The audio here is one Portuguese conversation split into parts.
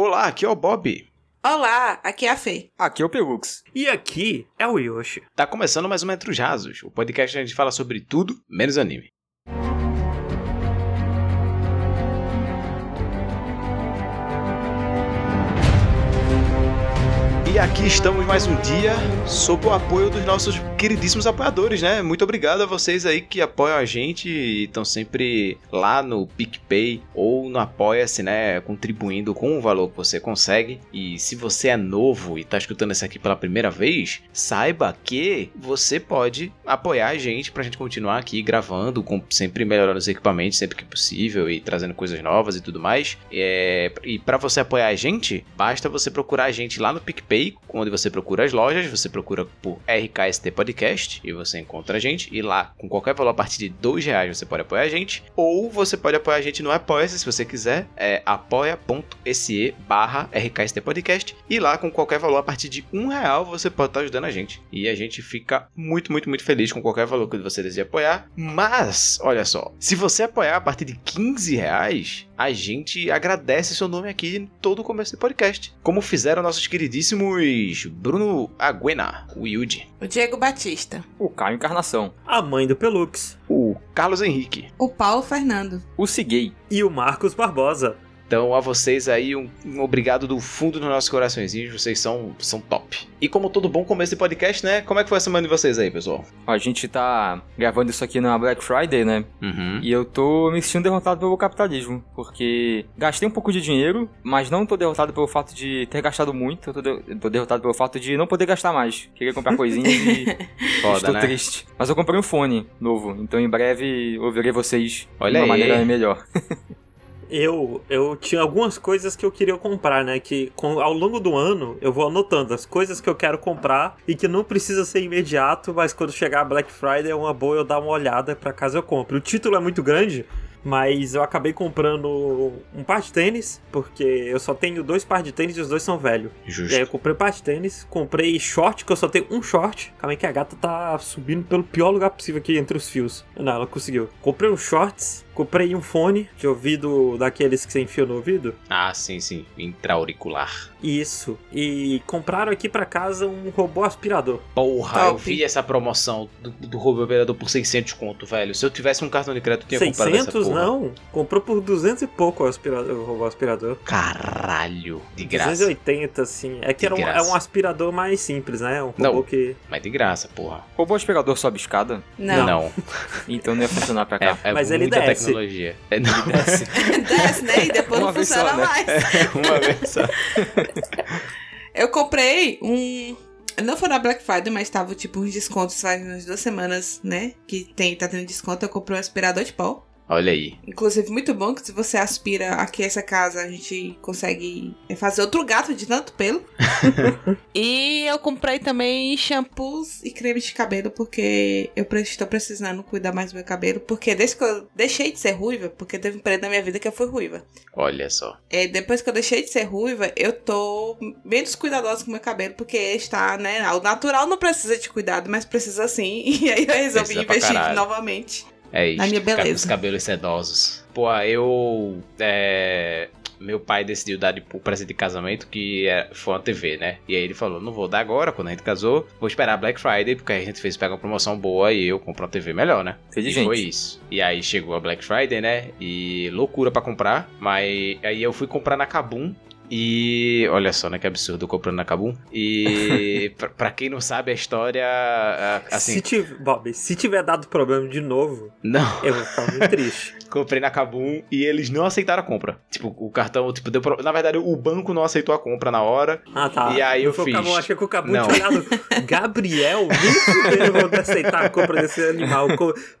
Olá, aqui é o Bob. Olá, aqui é a Fê. Aqui é o Pelux. E aqui é o Yoshi. Tá começando mais um Entre os Rasos, o podcast que a gente fala sobre tudo menos anime. E aqui estamos mais um dia sob o apoio dos nossos queridíssimos apoiadores, né? Muito obrigado a vocês aí que apoiam a gente e estão sempre lá no PicPay ou no Apoia-se, né? Contribuindo com o valor que você consegue. E se você é novo e tá escutando isso aqui pela primeira vez, saiba que você pode apoiar a gente pra gente continuar aqui gravando, com, sempre melhorando os equipamentos sempre que possível e trazendo coisas novas e tudo mais. É, e para você apoiar a gente, basta você procurar a gente lá no PicPay onde você procura as lojas, você procura por RKST Podcast e você encontra a gente. E lá, com qualquer valor a partir de dois reais, você pode apoiar a gente. Ou você pode apoiar a gente no Apoia-se, se você quiser. É apoia.se barra RKST Podcast. E lá, com qualquer valor a partir de um real, você pode estar ajudando a gente. E a gente fica muito, muito, muito feliz com qualquer valor que você deseja apoiar. Mas, olha só, se você apoiar a partir de 15 reais, a gente agradece seu nome aqui em todo o começo do podcast. Como fizeram nossos queridíssimos Bruno Aguena, o Yuji. O Diego Batista. O Caio Encarnação. A mãe do Pelux. O Carlos Henrique. O Paulo Fernando. O Ciguei. E o Marcos Barbosa. Então, a vocês aí, um, um, obrigado do fundo dos nossos coraçõezinhos. Vocês são, são top. E como todo bom começo de podcast, né? Como é que foi a semana de vocês aí, pessoal? A gente tá gravando isso aqui na Black Friday, né? Uhum. E eu tô me sentindo derrotado pelo capitalismo. Porque gastei um pouco de dinheiro, mas não tô derrotado pelo fato de ter gastado muito. Eu tô, de tô derrotado pelo fato de não poder gastar mais. Queria comprar coisinhas e Foda, estou né? triste. Mas eu comprei um fone novo. Então em breve ouvirei vocês Olha de uma aí. maneira melhor. Eu, eu tinha algumas coisas que eu queria comprar, né? Que com, ao longo do ano eu vou anotando as coisas que eu quero comprar e que não precisa ser imediato, mas quando chegar a Black Friday é uma boa eu dar uma olhada pra caso eu compre. O título é muito grande, mas eu acabei comprando um par de tênis, porque eu só tenho dois par de tênis e os dois são velhos. E aí eu Justo. comprei par de tênis, comprei short, que eu só tenho um short. Calma aí que a gata tá subindo pelo pior lugar possível aqui entre os fios. Não, ela conseguiu. Comprei uns shorts, comprei um fone de ouvido daqueles que você enfia no ouvido. Ah, sim, sim. Intra-auricular. Isso. E compraram aqui pra casa um robô aspirador. Porra, Top. eu vi essa promoção do, do robô operador por 600 conto, velho. Se eu tivesse um cartão de crédito, eu tinha comprado essa 600 porra. não. Comprou por 200 e pouco o, aspirador, o aspirador. Caralho. De graça. 280, assim. É que De era um, é um aspirador mais simples, né? Um robô Não. que. Mas de graça, porra. Robô aspirador sobe escada? Não. Então não ia funcionar pra cá. É, é Mas ele muita desce. tecnologia. É, não, Desce. Desce, né? E depois Uma não funciona só, né? mais. uma vez só. Eu comprei um. Não foi na Black Friday, mas tava tipo uns descontos faz umas duas semanas, né? Que tem, tá tendo desconto. Eu comprei um aspirador de pó. Olha aí. Inclusive, muito bom que se você aspira aqui essa casa, a gente consegue fazer outro gato de tanto pelo. e eu comprei também shampoos e cremes de cabelo, porque eu estou precisando cuidar mais do meu cabelo. Porque desde que eu deixei de ser ruiva, porque teve um período na minha vida que eu fui ruiva. Olha só. É, depois que eu deixei de ser ruiva, eu tô menos cuidadosa com o meu cabelo, porque está, né? O natural não precisa de cuidado, mas precisa sim. E aí eu resolvi Precisa investir novamente. É isso. Na minha com beleza. Os cabelos sedosos. Pô, eu. É, meu pai decidiu dar de o presente de casamento que é- foi uma TV, né? E aí ele falou: não vou dar agora, quando a gente casou, vou esperar a Black Friday, porque aí a gente fez pegar uma promoção boa e eu compro uma TV melhor, né? E Inteligente. foi isso. E aí chegou a Black Friday, né? E loucura pra comprar. Mas aí eu fui comprar na Kabum. E olha só, né? Que absurdo comprando na Kabum. E pra, pra quem não sabe a história, assim. Se tiver, Bob, se tiver dado problema de novo, Não. eu vou ficar muito triste. Comprei na Kabum e eles não aceitaram a compra. Tipo, o cartão, tipo, deu pro... Na verdade, o banco não aceitou a compra na hora. Ah, tá. E aí eu o fiz. Cabu, achei que o Cabu Não. tinha olhado. Gabriel, nem fudeu, vou aceitar a compra desse animal.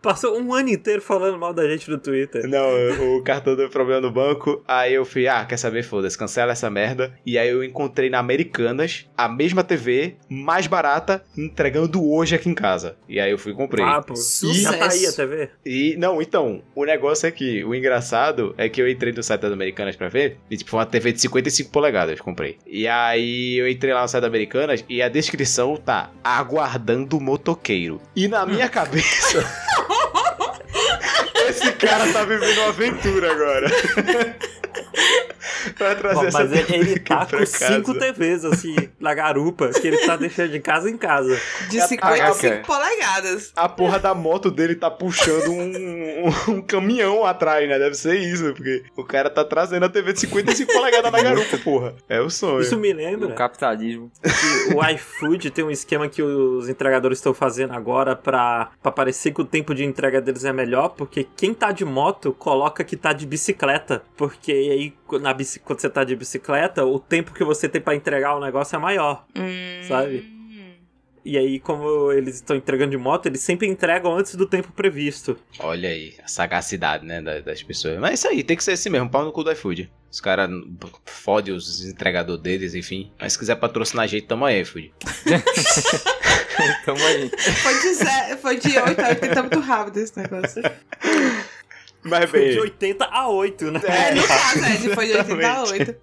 Passou um ano inteiro falando mal da gente no Twitter. Não, o cartão deu problema no banco. Aí eu fui, ah, quer saber? Foda-se, cancela essa merda. E aí eu encontrei na Americanas a mesma TV, mais barata, entregando hoje aqui em casa. E aí eu fui e comprei. Ah, pô. Já tá aí a TV? E, não, então, o negócio é que, o engraçado é que eu entrei no site das Americanas pra ver, e tipo, foi uma TV de 55 polegadas, comprei. E aí eu entrei lá no site das Americanas e a descrição tá, aguardando o motoqueiro. E na minha cabeça... Esse cara tá vivendo uma aventura agora. pra trazer Bom, essa mas ele, TV ele aqui tá pra com cinco casa. TVs, assim, na garupa, que ele tá deixando de casa em casa. De Caraca. 55 polegadas. A porra da moto dele tá puxando um, um, um caminhão atrás, né? Deve ser isso, porque o cara tá trazendo a TV de 55 polegadas na garupa, porra. É o sonho. Isso me O lembra capitalismo. que o iFood tem um esquema que os entregadores estão fazendo agora pra, pra parecer que o tempo de entrega deles é melhor, porque quem tá de moto coloca que tá de bicicleta, porque aí na quando você tá de bicicleta, o tempo que você tem pra entregar o negócio é maior. Hum. Sabe? E aí, como eles estão entregando de moto, eles sempre entregam antes do tempo previsto. Olha aí, a sagacidade, né, da- das pessoas. Mas isso aí, tem que ser assim mesmo, pau no cu do iFood. Os caras fodem os entregadores deles, enfim. Mas se quiser patrocinar a gente, tamo aí, iFood. Tamo aí. Foi de, zero, foi de 8 a 80 muito rápido esse negócio. Mas Foi de bem, 80 a 8, né? É, no caso, é, de- foi de 80 a Exatamente. 8.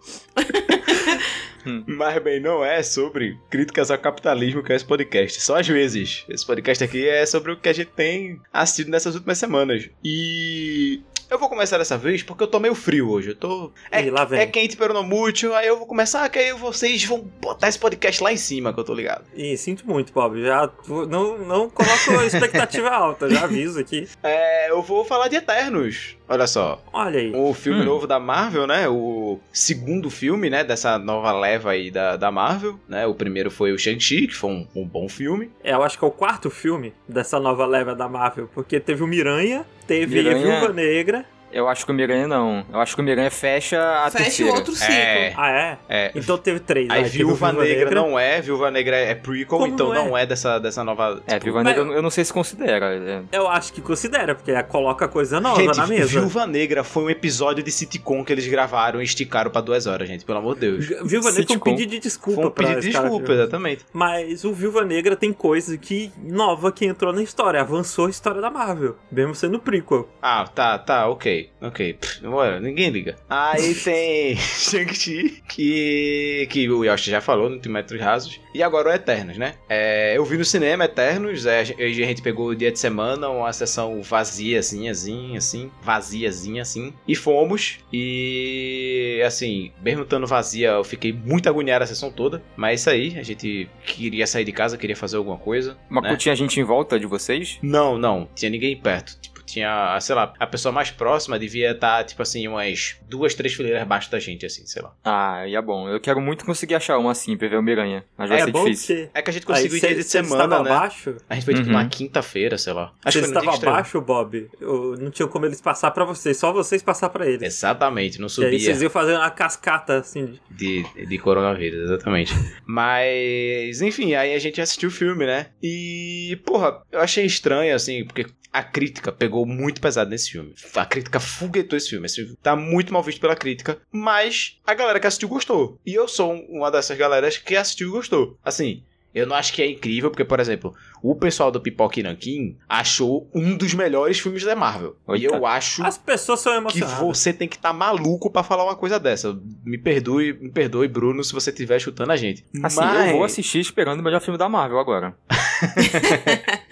mas bem, não é sobre críticas ao capitalismo que é esse podcast. Só às vezes. Esse podcast aqui é sobre o que a gente tem assistido nessas últimas semanas. E eu vou começar dessa vez porque eu tô meio frio hoje. Eu tô. É, Ih, lá vem. é quente, pero não muito. Aí eu vou começar, que aí vocês vão botar esse podcast lá em cima, que eu tô ligado. E sinto muito, Bob. Já não, não coloco expectativa alta, já aviso aqui. É, eu vou falar de Eternos. Olha só. Olha aí. O filme Hum. novo da Marvel, né? O segundo filme, né? Dessa nova leva aí da, da Marvel, né? O primeiro foi o Shang-Chi, que foi um, um bom filme. É, eu acho que é o quarto filme dessa nova leva da Marvel, porque teve o Miranha, teve Miranha- Viúva Negra. Eu acho que o Miranha não. Eu acho que o Miranha fecha a Fecha o terceira. outro ciclo. É. Ah, é? É. Então teve três. Aí o Viúva Viúva Negra, não é, Viúva Negra é prequel, Como então não é? não é dessa, dessa nova. É, tipo, Viúva Negra eu- não sei se considera. é. Eu acho que considera, porque coloca coisa nova Gente, na mesa. Viúva Negra foi um episódio de sitcom que eles gravaram e esticaram pra duas horas, gente, pelo amor de Deus. Viúva Negra foi um pedido de desculpa Foi um pra pedido de cara desculpa, que- exatamente. Mas o Viúva Negra tem coisa que nova que entrou na história, avançou a história da Marvel, mesmo sendo prequel. Ah, tá, tá, ok, ok. Pff, ué, ninguém liga. Aí tem Shang-Chi, que, que o Yoshi já falou no Metros Rasos. E agora o Eternos, né? É, eu vi no cinema Eternos, é, a gente- a gente pegou o dia de semana, uma sessão vaziazinha, assim, assim, vaziazinha, assim. E fomos, e assim, mesmo estando vazia, eu fiquei muito agoniado a sessão toda. Mas é isso aí, a gente queria sair de casa, queria fazer alguma coisa. Mas né? tinha gente em volta de vocês? Não, não. Tinha ninguém perto. Tipo, tinha, sei lá, a pessoa mais próxima devia estar, tipo assim, umas duas, três fileiras abaixo da gente, assim, sei lá. Ah, e é bom. Eu quero muito conseguir achar uma assim pra ver o Miranha. Mas vai é ser bom difícil. É que a gente conseguiu se, dia de semana, né? abaixo, A gente foi, tipo, Uhum. na quinta-feira, sei lá. se Acho dia estavam abaixo, Bob, eu- não tinha como eles passar pra vocês, só vocês passar pra eles. Exatamente, não E aí subia vocês iam fazer uma cascata, assim. de- de, de coronavírus, exatamente. Mas, enfim, aí a gente assistiu o filme, né? E, porra, eu achei estranho, assim, porque a crítica pegou muito pesado nesse filme. A crítica foguetou esse filme. Esse filme tá muito mal visto pela crítica, mas a galera que assistiu gostou. E eu sou uma dessas galeras que assistiu e gostou. Assim, eu não acho que é incrível, porque, por exemplo, o pessoal do Pipoca e Nankin achou um dos melhores filmes da Marvel. E eu acho As pessoas são que emocionadas. você tem que estar maluco pra falar uma coisa dessa. Me perdoe, me perdoe, Bruno, se você estiver chutando a gente. Assim, mas, eu vou assistir esperando o melhor filme da Marvel agora.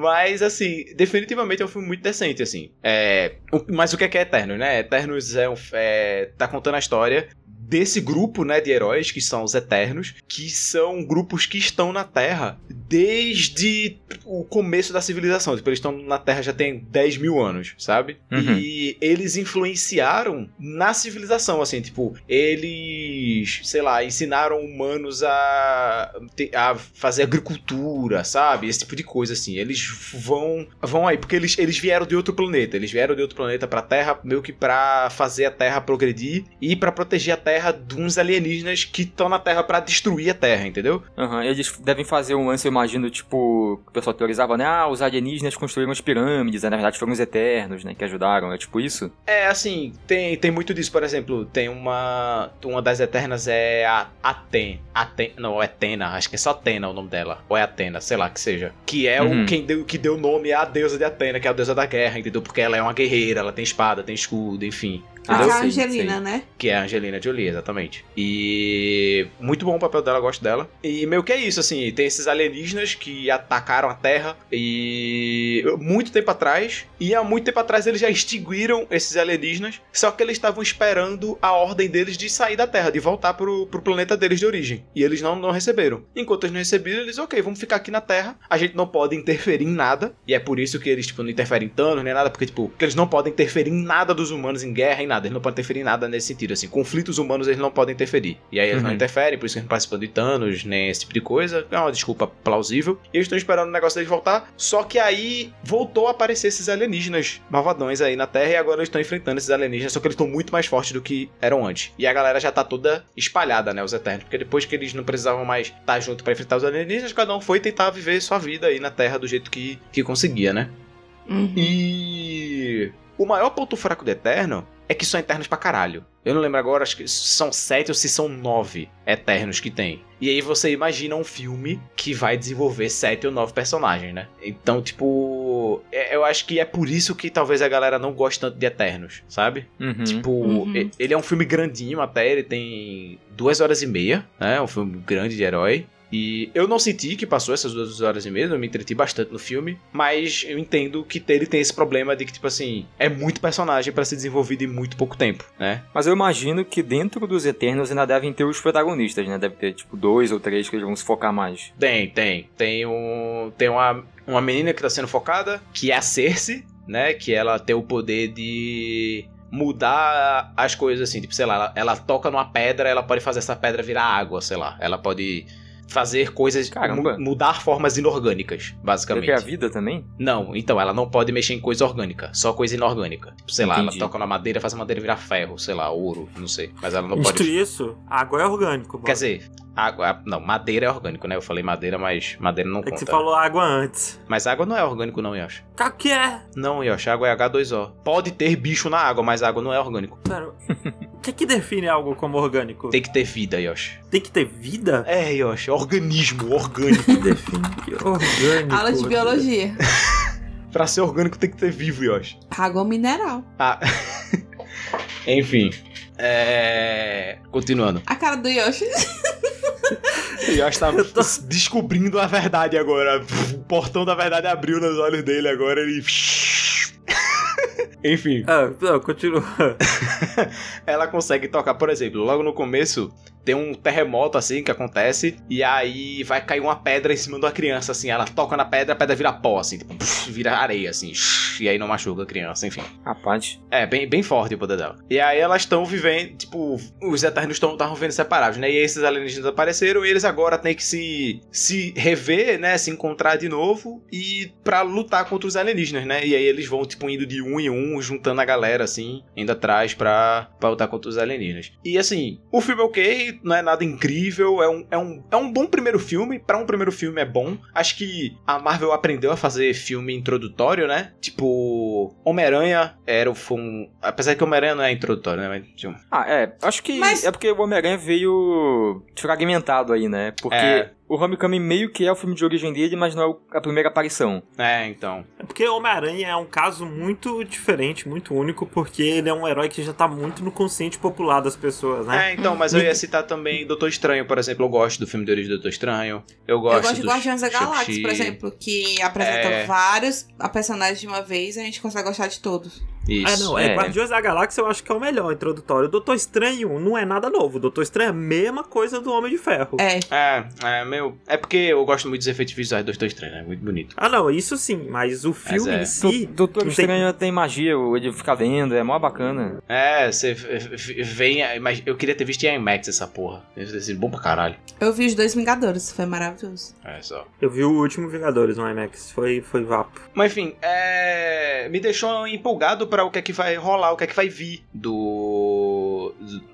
Mas, assim, definitivamente é um filme muito decente, assim. É, mas o que é que é Eternos, né? Eternos é, um, é tá contando a história desse grupo, né, de heróis que são os Eternos, que são grupos que estão na Terra desde o começo da civilização. Tipo, eles estão na Terra já tem 10 mil anos, sabe? Uhum. E eles influenciaram na civilização, assim, tipo, eles, sei lá, ensinaram humanos a, a fazer agricultura, sabe? Esse tipo de coisa, assim. Eles vão vão aí, porque eles, eles vieram de outro planeta. Eles vieram de outro planeta pra Terra, meio que pra fazer a Terra progredir e pra proteger a Terra de uns alienígenas que estão na Terra pra destruir a Terra, entendeu? Aham, Eles devem fazer um lance, eu imagino, tipo, que o pessoal teorizava, né? Ah, os alienígenas construíram as pirâmides, né? na verdade foram os Eternos, né? Que ajudaram, é tipo isso? É, assim, tem, tem muito disso. Por exemplo, tem uma. Uma das Eternas é a Aten. Aten não, é Atena. Acho que é só Atena o nome dela. Ou é Atena, sei lá que seja. Que é Uhum. o quem deu, que deu nome à deusa de Atena, que é a deusa da guerra, entendeu? Porque ela é uma guerreira, ela tem espada, tem escudo, enfim. Que é Ah, a Angelina, sei. né? Que é a Angelina Jolie, exatamente. E muito bom o papel dela, eu gosto dela. E meio que é isso, assim, tem esses alienígenas que atacaram a Terra e muito tempo atrás. E há muito tempo atrás eles já extinguiram esses alienígenas, só que eles estavam esperando a ordem deles de sair da Terra, de voltar pro, pro planeta deles de origem. E eles não, não receberam. Enquanto eles não receberam, eles, ok, vamos ficar aqui na Terra. A gente não pode interferir em nada. E é por isso que eles, tipo, não interferem em Thanos nem nada, porque, tipo, eles não podem interferir em nada dos humanos, em guerra, em nada. Eles não podem interferir em nada nesse sentido, assim. Conflitos humanos eles não podem interferir. E aí eles não Uhum. interferem, por isso que eles não participam de Thanos, nem esse tipo de coisa. É uma desculpa plausível. E eles estão esperando o negócio deles voltar. Só que aí voltou a aparecer esses alienígenas malvadões aí na Terra. E agora eles estão enfrentando esses alienígenas. Só que eles estão muito mais fortes do que eram antes. E a galera já tá toda espalhada, né? Os Eternos. Porque depois que eles não precisavam mais estar junto pra enfrentar os alienígenas, cada um foi tentar viver sua vida aí na Terra do jeito que, que conseguia, né? Uhum. E o maior ponto fraco do Eterno é que são Eternos pra caralho. Eu não lembro agora, acho que são sete ou se são nove Eternos que tem. E aí você imagina um filme que vai desenvolver sete ou nove personagens, né? Então, tipo, é- eu acho que é por isso que talvez a galera não goste tanto de Eternos, sabe? Uhum. Tipo, Uhum. ele é um filme grandinho até, ele tem duas horas e meia, né? É um filme grande de herói. E eu não senti que passou essas duas horas e meia, eu me entreti bastante no filme, mas eu entendo que ele tem esse problema de que, tipo assim, é muito personagem pra ser desenvolvido em muito pouco tempo, né? Mas eu imagino que dentro dos Eternos ainda devem ter os protagonistas, né? Deve ter, tipo, dois ou três que eles vão se focar mais. Tem, tem. Tem, um, tem uma, uma menina que tá sendo focada, que é a Cersei, né? Que ela tem o poder de mudar as coisas assim. Tipo, sei lá, ela, ela toca numa pedra, ela pode fazer essa pedra virar água, sei lá. Ela pode fazer coisas, Caramba. mu- mudar formas inorgânicas, basicamente. ter a vida também? Não, então ela não pode mexer em coisa orgânica, só coisa inorgânica. Sei lá, ela Entendi. toca na madeira, faz a madeira virar ferro, sei lá, ouro, não sei. Mas ela não Dito pode. isso, água é orgânico. Quer dizer, água. Não, madeira é orgânico, né? Eu falei madeira, mas madeira não É que conta. você falou água antes. Mas água não é orgânico, não, Yoshi. O que é? Não, Yoshi, água é H2O. Pode ter bicho na água, mas água não é orgânico. Pera, o que que define algo como orgânico? Tem que ter vida, Yoshi. Tem que ter vida? É, Yoshi, organismo, orgânico. que define orgânico? Aula de biologia. pra ser orgânico tem que ter vivo, Yoshi. Água mineral. Ah. Enfim. É. Continuando. A cara do Yoshi. O Yoshi tá descobrindo a verdade agora. O portão da verdade abriu nos olhos dele agora. Ele. Enfim. Ah, não, continua. ela consegue tocar, por exemplo, logo no começo tem um terremoto assim que acontece e aí vai cair uma pedra em cima de uma criança assim, ela toca na pedra, a pedra vira pó assim, tipo, pff, vira areia assim, e aí não machuca a criança, enfim. Rapaz. É, bem, bem forte o poder dela. E aí elas estão vivendo, tipo, os Eternos estão vivendo separados, né? E esses alienígenas apareceram e eles agora têm que se, se rever, né? Se encontrar de novo e pra lutar contra os alienígenas, né? E aí eles vão, tipo, indo de um em um, juntando a galera, assim, indo atrás pra, pra lutar contra os alienígenas. E assim, o filme é ok, não é nada incrível, é um, é um, é um bom primeiro filme. Pra um primeiro filme é bom. Acho que a Marvel aprendeu a fazer filme introdutório, né? Tipo, Homem-Aranha era foi um. Apesar que Homem-Aranha não é introdutório, né? Mas, tipo, Ah, é. Acho que Mas- é porque o Homem-Aranha veio fragmentado aí, né? Porque É. o Homecoming meio que é o filme de origem dele, mas não é a primeira aparição. é, então. É porque Homem-Aranha é um caso muito diferente, muito único, porque ele é um herói que já tá muito no consciente popular das pessoas, né? É, então, mas eu ia citar também Doutor Estranho, por exemplo. Eu gosto do filme de origem do Doutor Estranho. Eu gosto Eu gosto de do Guardiões da Galáxia, por exemplo, que apresenta É. vários personagens de uma vez e a gente consegue gostar de todos. Isso. Ah, não, é. é. Guardiões da Galáxia eu acho que é o melhor introdutório. O Doutor Estranho não é nada novo. O Doutor Estranho é a mesma coisa do Homem de Ferro. É. É, é, meu. É porque eu gosto muito dos efeitos visuais do Doutor Estranho, né? Muito bonito. Ah, não, isso sim, mas o filme é. em si. Do- Doutor tem- Estranho tem magia, ele fica vendo, é mó bacana. É, você vem. Mas eu queria ter visto em IMAX essa porra. Deve ter sido bom pra caralho. Eu vi os dois Vingadores, foi maravilhoso. É só. Eu vi o último Vingadores no IMAX. Foi, foi vapo. Mas enfim, é... me deixou empolgado pra o que é que vai rolar, o que é que vai vir do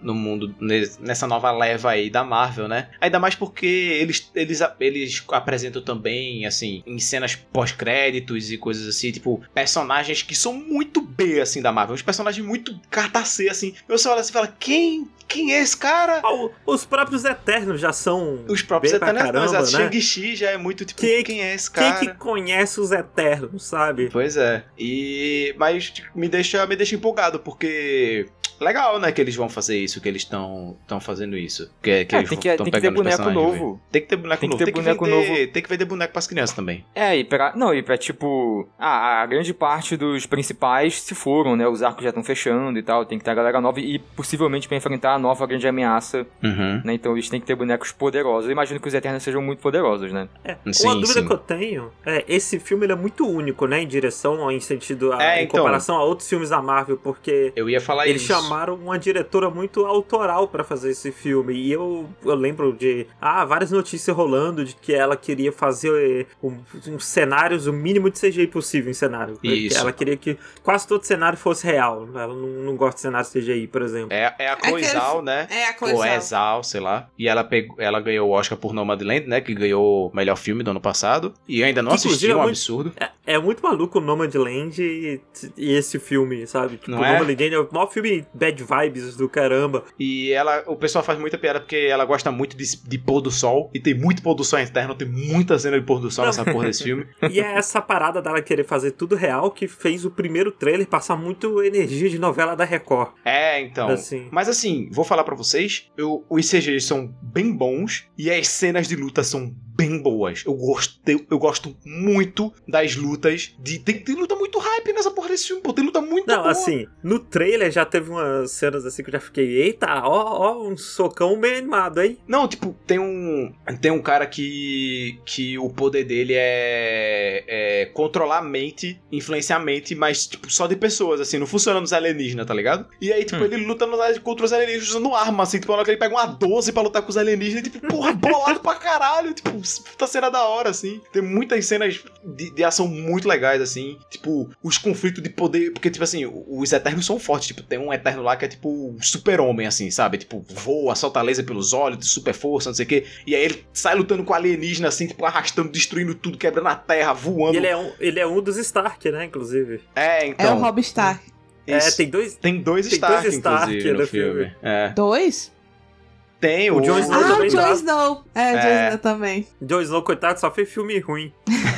no mundo nes- nessa nova leva aí da Marvel, né? Ainda mais porque eles eles, eles apresentam também assim em cenas pós-créditos e coisas assim, tipo personagens que são muito B assim da Marvel, uns personagens muito carta C assim. Eu só olho assim e falo, quem quem é esse cara? Ah, os próprios Eternos já são. Os próprios Eternos, caramba, mas a né? Shang-Chi já é muito tipo, Quem- quem é esse Quem cara? que conhece os Eternos, sabe? Pois é. E mas tipo, me deixa me deixa empolgado porque legal, né, que eles vão fazer isso, que eles estão fazendo isso. Que, que É, eles tem que, estão tem que ter boneco novo. velho. Tem que ter boneco Tem que novo. ter tem, boneco que vender, novo. tem que vender boneco pras crianças também. É, e pra. Não, e pra tipo. Ah, a grande parte dos principais se foram, né? Os arcos já estão fechando e tal. Tem que ter a galera nova e possivelmente pra enfrentar a nova grande ameaça, Uhum. né? Então eles têm que ter bonecos poderosos. Eu imagino que os Eternos sejam muito poderosos, né? É, Sim, uma dúvida sim. que eu tenho é, esse filme ele é muito único, né, em direção, em sentido, a- É, em então. comparação a outros filmes da Marvel, porque Eu ia falar eles isso. Chamaram uma diretora muito autoral pra fazer esse filme, e eu, eu lembro de, ah, várias notícias rolando de que ela queria fazer um, uns cenários, o mínimo de CGI possível em cenário. Isso. Ela queria que quase todo cenário fosse real, ela não, não gosta de cenário CGI, por exemplo. É, é a Cloizal, né? É a Ou coisa. é Zal, sei lá. E ela, pegou, ela ganhou o Oscar por Nomadland, né? Que ganhou o melhor filme do ano passado. E ainda não Que, assisti, é um muito- absurdo. É, é muito maluco o Nomadland e, e esse filme, sabe? Tipo, Não o é? Nomadland é o maior filme bad vibes do caramba. E ela, o pessoal faz muita piada porque ela gosta muito de, de pôr do sol. E tem muito pôr do sol interno, tem muita cena de pôr do sol nessa porra desse filme. E é essa parada dela querer fazer tudo real que fez o primeiro trailer passar muito energia de novela da Record. É, então. Assim. Mas assim, vou falar pra vocês, eu, os CGs são bem bons e as cenas de luta são bem boas. Eu gosto, eu, gosto muito das lutas. De, tem, tem luta muito hype nessa porra desse filme, pô. Tem luta muito Não, boa. assim, no trailer já teve umas cenas assim que eu já fiquei, eita, ó, ó, um socão bem animado, hein? Não, tipo, tem um. Tem um cara que. que o poder dele é. é controlar a mente, influenciar a mente, mas, tipo, só de pessoas, assim, não funciona nos alienígenas, tá ligado? E aí, tipo, Hum. ele luta contra os alienígenas usando arma, assim, tipo, na hora que ele pega uma 12 pra lutar com os alienígenas, e, tipo, porra, bolado pra caralho, tipo, puta cena da hora, assim. Tem muitas cenas de, de ação muito legais, assim, tipo, os conflitos de poder, porque, tipo assim, os Eternos são fortes, tipo, tem um Eterno lá que é, tipo, super-homem, assim, sabe? Tipo, voa, solta laser pelos olhos, de super força, não sei o quê. E aí ele sai lutando com alienígena, assim, tipo, arrastando, destruindo tudo, quebrando a terra, voando. E ele é, um, ele é um dos Stark, né, inclusive. É, É então. o Rob Stark. É, tem dois... Tem dois tem Stark, dois Stark inclusive, no no filme. filme. É. Dois? Tem o... O Jon Snow ah, também o Jon. Snow. É, o Jon É. Snow também. Jon Snow, coitado, só fez filme ruim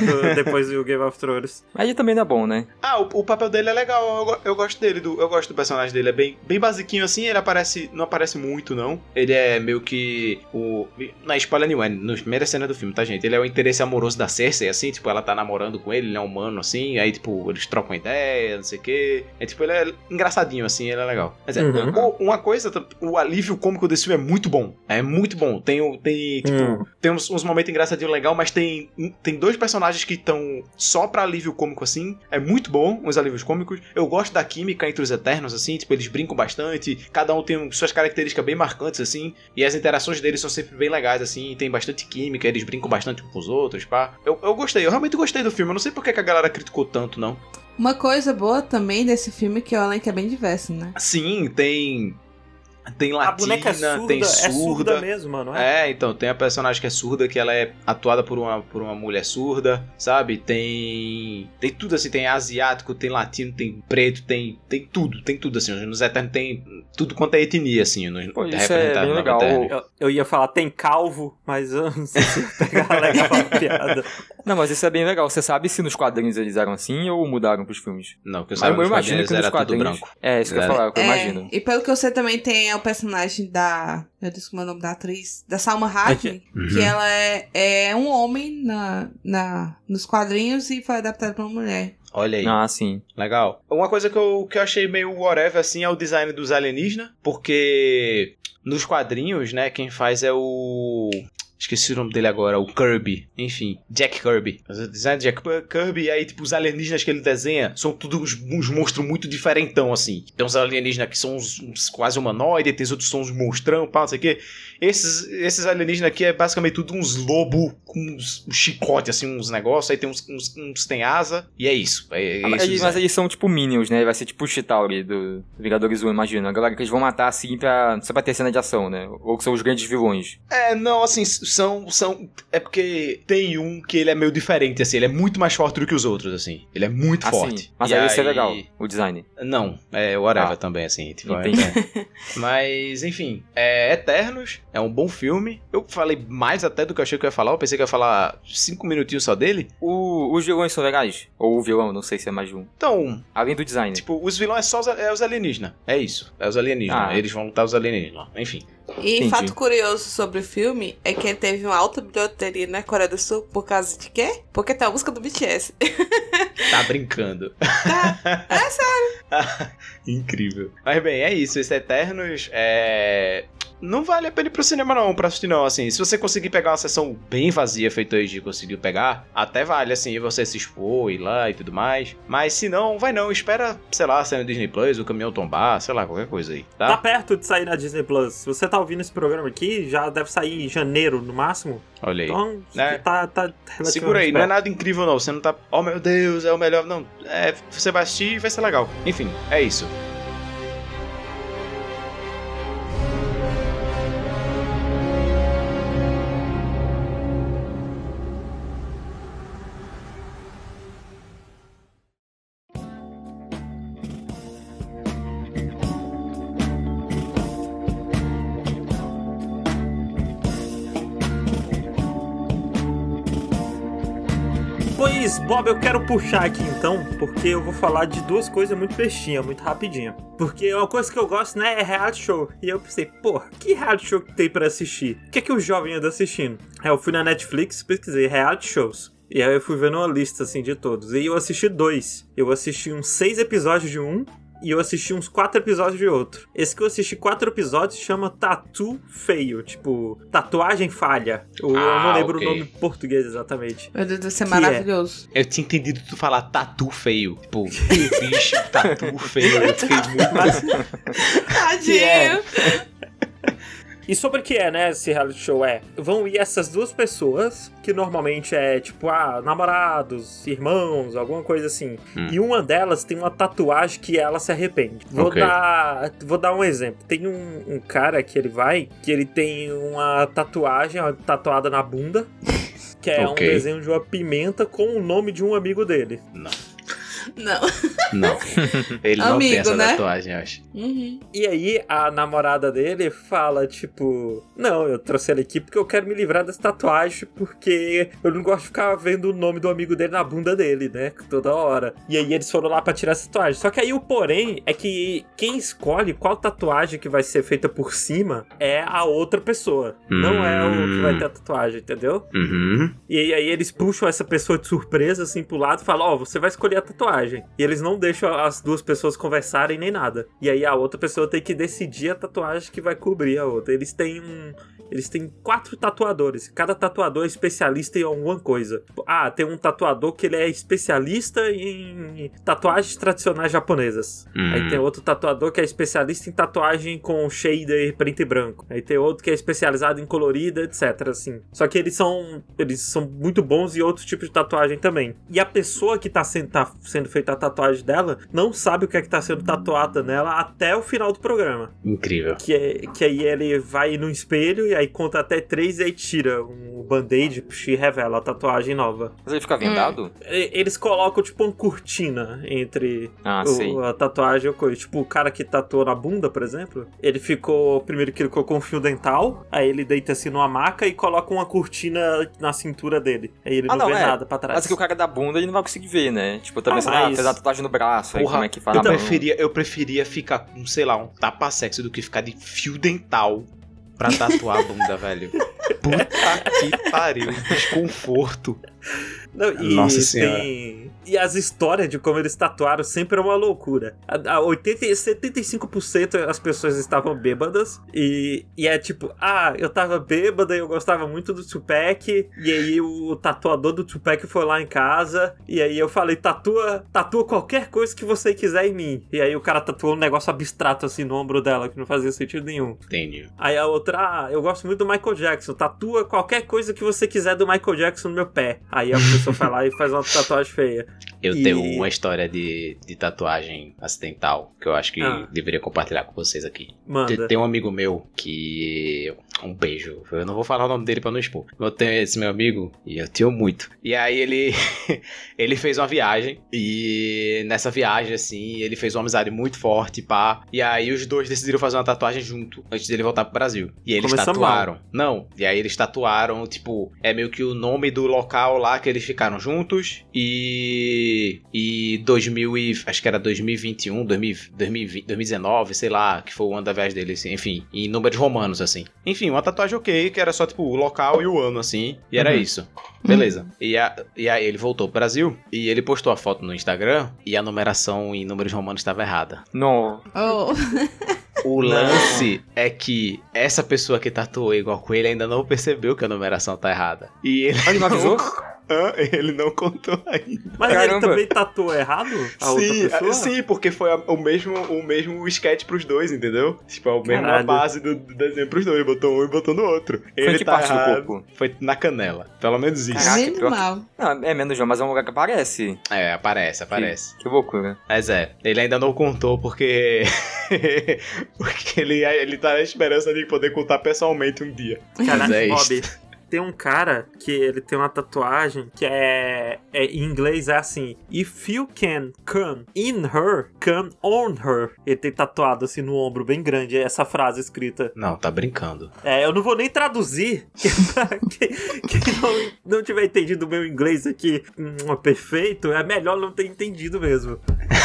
do- depois do Game of Thrones. Aí também não é bom, né? Ah, o, o papel dele é legal, eu, eu gosto dele, do, eu gosto do personagem dele, é bem, bem basiquinho assim, ele aparece, não aparece muito não, ele é meio que o, na spoiler nenhuma, é nas primeiras cenas do filme, tá gente, ele é o interesse amoroso da Cersei, assim, tipo, ela tá namorando com ele, ele é humano assim, aí tipo, eles trocam ideia, não sei o que, é tipo, ele é engraçadinho assim, ele é legal. Mas é, Uhum. o- uma coisa, o alívio cômico desse filme é muito bom, é muito bom, tem, o- tem tipo, Hum. tem uns, uns momentos engraçadinhos legal, mas tem, tem dois personagens que estão só pra alívio cômico, assim. É muito bom, os alívios cômicos. Eu gosto da química entre os Eternos, assim. Tipo, eles brincam bastante. Cada um tem suas características bem marcantes, assim. E as interações deles são sempre bem legais, assim. Tem bastante química, eles brincam bastante com os outros, pá. Eu, eu gostei, eu realmente gostei do filme. Eu não sei por que a galera criticou tanto, não. Uma coisa boa também desse filme é que o elenco é bem diverso, né? Sim, tem. Tem A latina, boneca é surda, tem é surda. surda mesmo, mano. É. É, então, tem a personagem que é surda, que ela é atuada por uma, por uma mulher surda, sabe? Tem. Tem tudo assim, tem asiático, tem latino, tem preto, tem. Tem tudo, tem tudo assim. Nos Eternos tem tudo quanto é etnia, assim. Nos, Pô, isso é representado bem no legal. Eu, eu ia falar, tem calvo, mas eu não sei se pegar legal a piada. Não, mas isso é bem legal. Você sabe se nos quadrinhos eles eram assim ou mudaram pros filmes? Não, que eu Mas saiba, eu nos imagino quadrinhos que nos era tudo quadrinhos. branco. É, isso que eu ia falar, que eu É, imagino. E pelo que eu sei também tem o personagem da. Meu Deus, como é o nome da atriz? Da Salma Hayek. Uhum. Que ela é, é um homem na, na, nos quadrinhos e foi adaptada pra uma mulher. Olha aí. Ah, sim. Legal. Uma coisa que eu, que eu achei meio whatever, assim, é o design dos alienígenas, porque nos quadrinhos, né, quem faz é o... Esqueci o nome dele agora, o Kirby. Enfim, Jack Kirby. O design de Jack Kirby, e aí, tipo, os alienígenas que ele desenha são tudo uns, uns monstros muito diferentão, assim. Tem uns alienígenas que são uns, uns quase humanoides, tem outros que são uns monstrão, pá, não sei o quê. Esses, esses alienígenas aqui é basicamente tudo uns lobos com uns, um chicote, assim, uns negócios. Aí tem uns, uns, uns tem asa, e é isso. É, é Ah, mas, eles- mas eles são tipo Minions, né? Vai ser tipo o Chitauri do Vingadores 1, imagina. A galera que eles vão matar assim pra, só pra ter cena de ação, né? Ou que são os grandes vilões. É, não, assim, são, são. É porque tem um que ele é meio diferente, assim. Ele é muito mais forte do que os outros, assim. Ele é muito Ah, forte. Mas E aí isso é legal, o design. Não, é whatever Ah. também, assim. Tipo, é- é. Mas, enfim, é Eternos, é um bom filme. Eu falei mais até do que eu achei que eu ia falar. Eu pensei que eu ia falar cinco minutinhos só dele. O, os vilões são legais? Ou o vilão, não sei se é mais de um. Então, Além do design. tipo, os vilões é só os, é os alienígenas. É isso. É os alienígenas. Ah. Eles vão lutar os alienígenas. Enfim. E Entendi. fato curioso sobre o filme é que ele teve uma alta bilheteria na Coreia do Sul por causa de quê? Porque tem a música do BTS. Tá brincando. Tá? É sério. Incrível. Mas bem, é isso. Esse Eternos é. Não vale a pena ir pro cinema, não, pra assistir, não. Assim, se você conseguir pegar uma sessão bem vazia, feito hoje de conseguiu pegar, até vale, assim, você se expor, ir lá e tudo mais. Mas se não, vai não. Espera, sei lá, sair no Disney Plus, o caminhão tombar, sei lá, qualquer coisa aí, Tá tá? perto de sair na Disney Plus. Se você tá ouvindo esse programa aqui, já deve sair em janeiro no máximo. Olha aí. Então, Né? tá, tá Segura aí, não é perto. nada incrível, não. Você não tá. Oh meu Deus, é o melhor. Não. É, você vai assistir e vai ser legal. Enfim, é isso. Bob, eu quero puxar aqui então, porque eu vou falar de duas coisas muito bestinhas, muito rapidinho. Porque uma coisa que eu gosto, né, é reality show. E eu pensei, pô, que reality show que tem pra assistir? O que é que o jovem anda assistindo? Aí eu fui na Netflix, pesquisei reality shows. E aí eu fui vendo uma lista, assim, de todos. E eu assisti dois. Eu assisti uns seis episódios de um, e eu assisti uns quatro episódios de outro. Esse que eu assisti quatro episódios chama Tatu Feio, tipo, tatuagem falha. Eu, eu Ah, não lembro ok. o nome em português exatamente. Meu Deus, deve ser Que maravilhoso. Eu tinha entendido tu falar tatu feio. Tipo, bicho, tatu feio. Eu fiquei muito. Tadinho. E sobre o que é, né, esse reality show é? Vão ir essas duas pessoas, que normalmente é tipo, ah, namorados, irmãos, alguma coisa assim. Hum. E uma delas tem uma tatuagem que ela se arrepende. Vou, Ok. dar, vou dar um exemplo. Tem um, um cara que ele vai, que ele tem uma tatuagem ó, tatuada na bunda. Que é Ok. um desenho de uma pimenta com o nome de um amigo dele. Não, Não. não. Ele não tem Amigo, essa né? tatuagem, eu acho. Uhum. E aí a namorada dele fala, tipo, não, eu trouxe ela aqui porque eu quero me livrar dessa tatuagem, porque eu não gosto de ficar vendo o nome do amigo dele na bunda dele, né? Toda hora. E aí eles foram lá pra tirar essa tatuagem. Só que aí o porém é que quem escolhe qual tatuagem que vai ser feita por cima é a outra pessoa. Não é o que vai ter a tatuagem, entendeu? Uhum. E aí, aí eles puxam essa pessoa de surpresa assim pro lado e falam: Ó, você vai escolher a tatuagem. E eles não deixam as duas pessoas conversarem nem nada. E aí a outra pessoa tem que decidir a tatuagem que vai cobrir a outra. Eles têm um. Eles têm quatro tatuadores. Cada tatuador é especialista em alguma coisa. Ah, tem um tatuador que ele é especialista em tatuagens tradicionais japonesas. Hum. Aí tem outro tatuador que é especialista em tatuagem com shader preto e branco. Aí tem outro que é especializado em colorida, etc. Assim. Só que eles são eles são muito bons em outros tipos de tatuagem também. E a pessoa que tá sendo, tá sendo feita a tatuagem dela não sabe o que é que tá sendo tatuada nela até o final do programa. Incrível. Que, é, que aí ele vai no espelho e aí conta até três e aí tira um band-aid e revela a tatuagem nova. Mas ele fica vendado? E- Eles colocam tipo uma cortina entre Ah, o- a tatuagem ou coisa. Tipo, o cara que tatuou na bunda, por exemplo, ele ficou. Primeiro que ele colocou um fio dental, aí ele deita assim numa maca e coloca uma cortina na cintura dele. Aí ele Ah, não, não, vê é. nada pra trás. Mas que o cara da bunda ele não vai conseguir ver, né? Tipo, também Ah, mas- fez a tatuagem no braço, aí Porra, como é que faz eu preferia, eu preferia ficar com, sei lá, um tapa-sexo do que ficar de fio dental pra tatuar a bunda, velho. Puta que pariu, desconforto. Não, Nossa Senhora. E as histórias de como eles tatuaram sempre é uma loucura. A, a 80, e 75% as pessoas estavam bêbadas. E, e é tipo, ah, eu tava bêbada e eu gostava muito do Tupac. E aí o tatuador do Tupac foi lá em casa. E aí eu falei, tatua, tatua qualquer coisa que você quiser em mim. E aí o cara tatuou um negócio abstrato assim no ombro dela, que não fazia sentido nenhum. Entendi. Aí a outra, ah, eu gosto muito do Michael Jackson. Tatua qualquer coisa que você quiser do Michael Jackson no meu pé. Aí a pessoa vai lá e faz uma tatuagem feia. Eu E- tenho uma história de, de tatuagem acidental que eu acho que Ah. deveria compartilhar com vocês aqui. Manda. tem um amigo meu que. Um beijo. Eu não vou falar o nome dele pra não expor. Eu tenho esse meu amigo e eu tenho muito. E aí ele. ele fez uma viagem. E nessa viagem, assim, ele fez uma amizade muito forte, pá. E aí os dois decidiram fazer uma tatuagem junto antes dele voltar pro Brasil. E eles Começou tatuaram. Não. E aí eles tatuaram, tipo, é meio que o nome do local lá que eles ficaram juntos. E. E 2000 e. Acho que era 2021, 2000, 2020, 2019, sei lá, que foi o ano da viagem dele, assim, enfim, em números romanos, assim. Enfim, uma tatuagem ok, que era só, tipo, o local e o ano, assim, e era Uhum. isso. Beleza. E, a- e aí ele voltou pro Brasil e ele postou a foto no Instagram e a numeração em números romanos estava errada. Não. Oh. O lance é que essa pessoa que tatuou igual com ele ainda não percebeu que a numeração tá errada. E ele. Ele não avisou? Hã? ele não contou ainda. Mas ele Caramba. também tatuou errado? A sim, outra pessoa? sim, porque foi a- o mesmo, o mesmo sketch pros dois, entendeu? Tipo, a mesma Caralho. base do, do desenho pros dois. Botou um e botou no outro. Foi ele em que tá parte do errado. corpo? Foi na canela. Pelo menos isso. Caraca, Menos pior que- mal. Não, é menos, mas é um lugar que aparece. É, aparece, aparece. Que loucura. Mas é, ele ainda não contou porque. porque ele, ele tá na esperança de poder contar pessoalmente um dia. Cara, Mas é Bob, tem um cara que ele tem uma tatuagem que é, é em inglês é assim: If you can come in her, come on her. Ele tem tatuado assim no ombro bem grande é essa frase escrita. Não, tá brincando. É, eu não vou nem traduzir, quem, quem não, não tiver entendido o meu inglês aqui hum, perfeito, é melhor não ter entendido mesmo.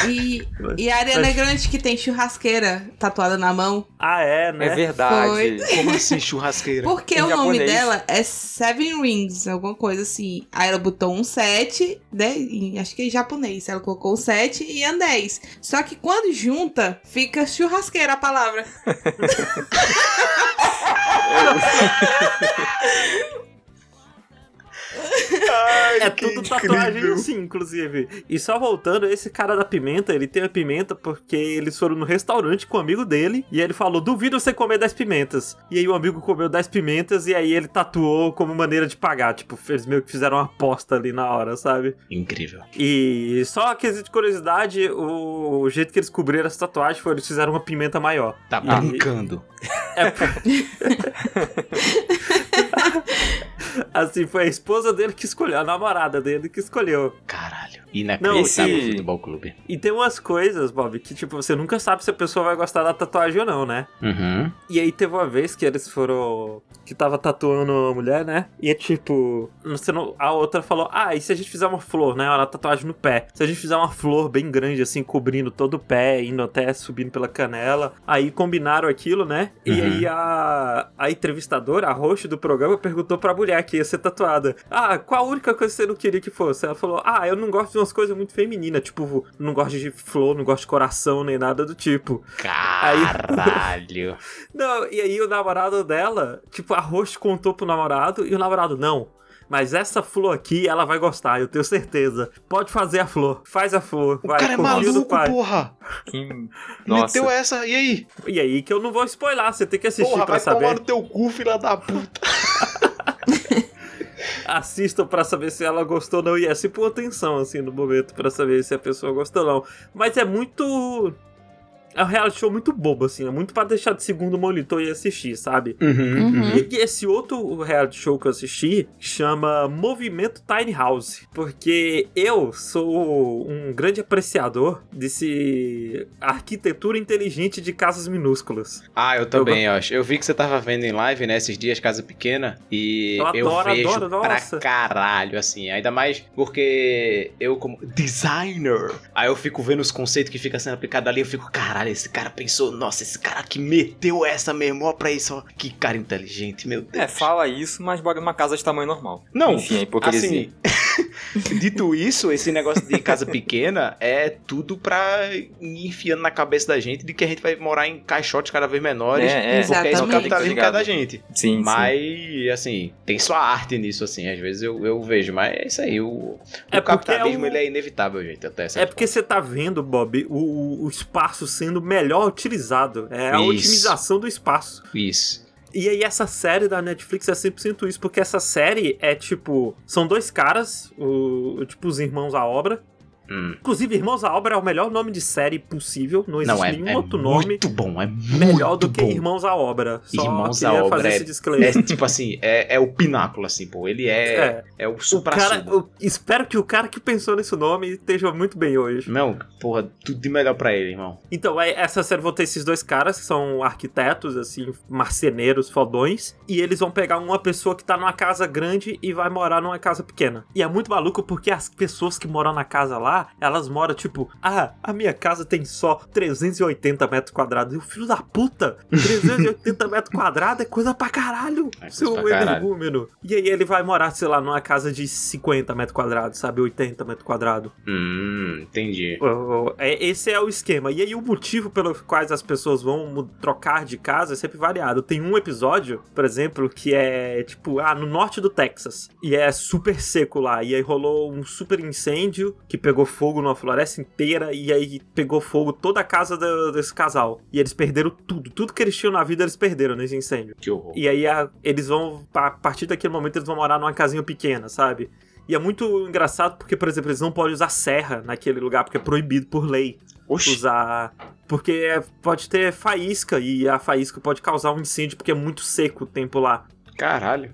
E, e a Ariana Grande que tem churrasqueira tatuada na mão. Ah, é, né? É verdade. Como assim, churrasqueira? Porque Em o nome japonês. dela é Seven Rings, alguma coisa assim. Aí ela botou um 7, né? em- acho que é em japonês. Ela colocou um 7 e um 10. Só que quando junta, fica churrasqueira a palavra. É tudo tatuagem assim, inclusive. E só voltando, esse cara da pimenta, ele tem a pimenta porque eles foram no restaurante com um amigo dele e ele falou: duvido você comer 10 pimentas. E aí o amigo comeu 10 pimentas e aí ele tatuou como maneira de pagar. Tipo, eles meio que fizeram uma aposta ali na hora, sabe? Incrível. E só que de curiosidade, o, o jeito que eles cobriram essa tatuagem foi eles fizeram uma pimenta maior. Tá brincando. É assim, foi a esposa dele que escolheu, a namorada dele que escolheu. Caralho. Não, Inacreditável esse- futebol clube. E tem umas coisas, Bob, que tipo, você nunca sabe se a pessoa vai gostar da tatuagem ou não, né? Uhum. E aí teve uma vez que eles foram. que tava tatuando uma mulher, né? E é tipo. Você não... A outra falou: Ah, e se a gente fizer uma flor, né? Uma tatuagem no pé. Se a gente fizer uma flor bem grande, assim, cobrindo todo o pé, indo até subindo pela canela. Aí combinaram aquilo, né? E Uhum. aí a, a entrevistadora, a host do programa, perguntou pra mulher que ia ser tatuada: Ah, qual a única coisa que você não queria que fosse? Ela falou: Ah, eu não gosto de umas coisas muito femininas. Tipo, não gosto de flor, não gosto de coração, nem nada do tipo. Caralho. Não, e aí o namorado dela, tipo, a host contou pro namorado e o namorado, não. Mas essa flor aqui, ela vai gostar, eu tenho certeza. Pode fazer a flor, faz a flor. O vai, cara é maluco, pai. porra. Que... Nossa. Meteu essa. E aí? E aí que eu não vou spoiler, você tem que assistir Porra, pra vai tomar saber. no teu cu, filha da puta. Assistam pra saber se ela gostou ou não. E é sempre uma atenção, assim, no momento, pra saber se a pessoa gostou ou não. Mas é muito. É um reality show muito bobo, assim. É muito pra deixar de segundo monitor e assistir, sabe? Uhum, Uhum. E esse outro reality show que eu assisti chama Movimento Tiny House, porque eu sou um grande apreciador desse arquitetura inteligente de casas minúsculas. Ah, eu também, eu acho. Eu vi que você tava vendo em live, né, esses dias, Casa Pequena, e Eu eu, adoro, vejo adoro, pra nossa. caralho, assim. Ainda mais porque eu, como designer, aí eu fico vendo os conceitos que fica sendo aplicado ali, eu fico, caralho, esse cara pensou, nossa, esse cara que meteu essa mesmo, ó, pra isso, ó. Que cara inteligente, meu Deus. É, fala isso, mas bora numa casa de tamanho normal. Não, Enfim, é hipocrisia. Assim, dito isso, esse negócio de casa pequena é tudo pra ir enfiando na cabeça da gente de que a gente vai morar em caixotes cada vez menores. É, é. Porque é isso que o capitalismo quer da gente. Sim, sim. Mas, assim, tem sua arte nisso, assim. Às vezes eu, eu vejo, mas é isso aí. O, o É porque capitalismo é o- ele é inevitável, gente. Até É porque você tá vendo, Bob, o, o espaço sendo melhor utilizado. É a Isso. otimização do espaço. ponto. Isso. E aí essa série da Netflix é 100% isso, porque essa série é tipo, são dois caras, o, tipo os irmãos à obra, Hum. Inclusive, Irmãos à Obra é o melhor nome de série possível. Não existe Não, é, nenhum é outro nome muito bom, é muito melhor do que bom. Irmãos à Obra. Só Irmãos à Obra fazer é- esse disclaimer. É tipo assim, é, é o pináculo, assim, pô. Ele é, é. É. o supra espero que o cara que pensou nesse nome esteja muito bem hoje. Não, porra, tudo de melhor pra ele, irmão. Então, é, essa série vão ter esses dois caras que são arquitetos, assim, marceneiros fodões. E eles vão pegar uma pessoa que tá numa casa grande e vai morar numa casa pequena. E é muito maluco porque as pessoas que moram na casa lá, elas moram tipo, ah, a minha casa tem só 380 metros quadrados. E o filho da puta, 380 metros quadrados é coisa pra caralho, É seu energúmeno. E aí ele vai morar, sei lá, numa casa de 50 metros quadrados, sabe? 80 metros quadrados. Hum, entendi. É- Esse é o esquema. E aí, o motivo pelos quais as pessoas vão trocar de casa é sempre variado. Tem um episódio, por exemplo, que é tipo, ah, no norte do Texas. E é super seco lá. E aí rolou um super incêndio que pegou fogo numa floresta inteira. E aí pegou fogo toda a casa do- desse casal. E eles perderam tudo. Tudo que eles tinham na vida, eles perderam nesse incêndio. Que horror. E aí a- eles vão, a partir daquele momento, eles vão morar numa casinha pequena, sabe? E é muito engraçado porque, por exemplo, eles não podem usar serra naquele lugar, porque é proibido por lei Oxi. usar. Porque é- pode ter faísca e a faísca pode causar um incêndio porque é muito seco o tempo lá. Caralho.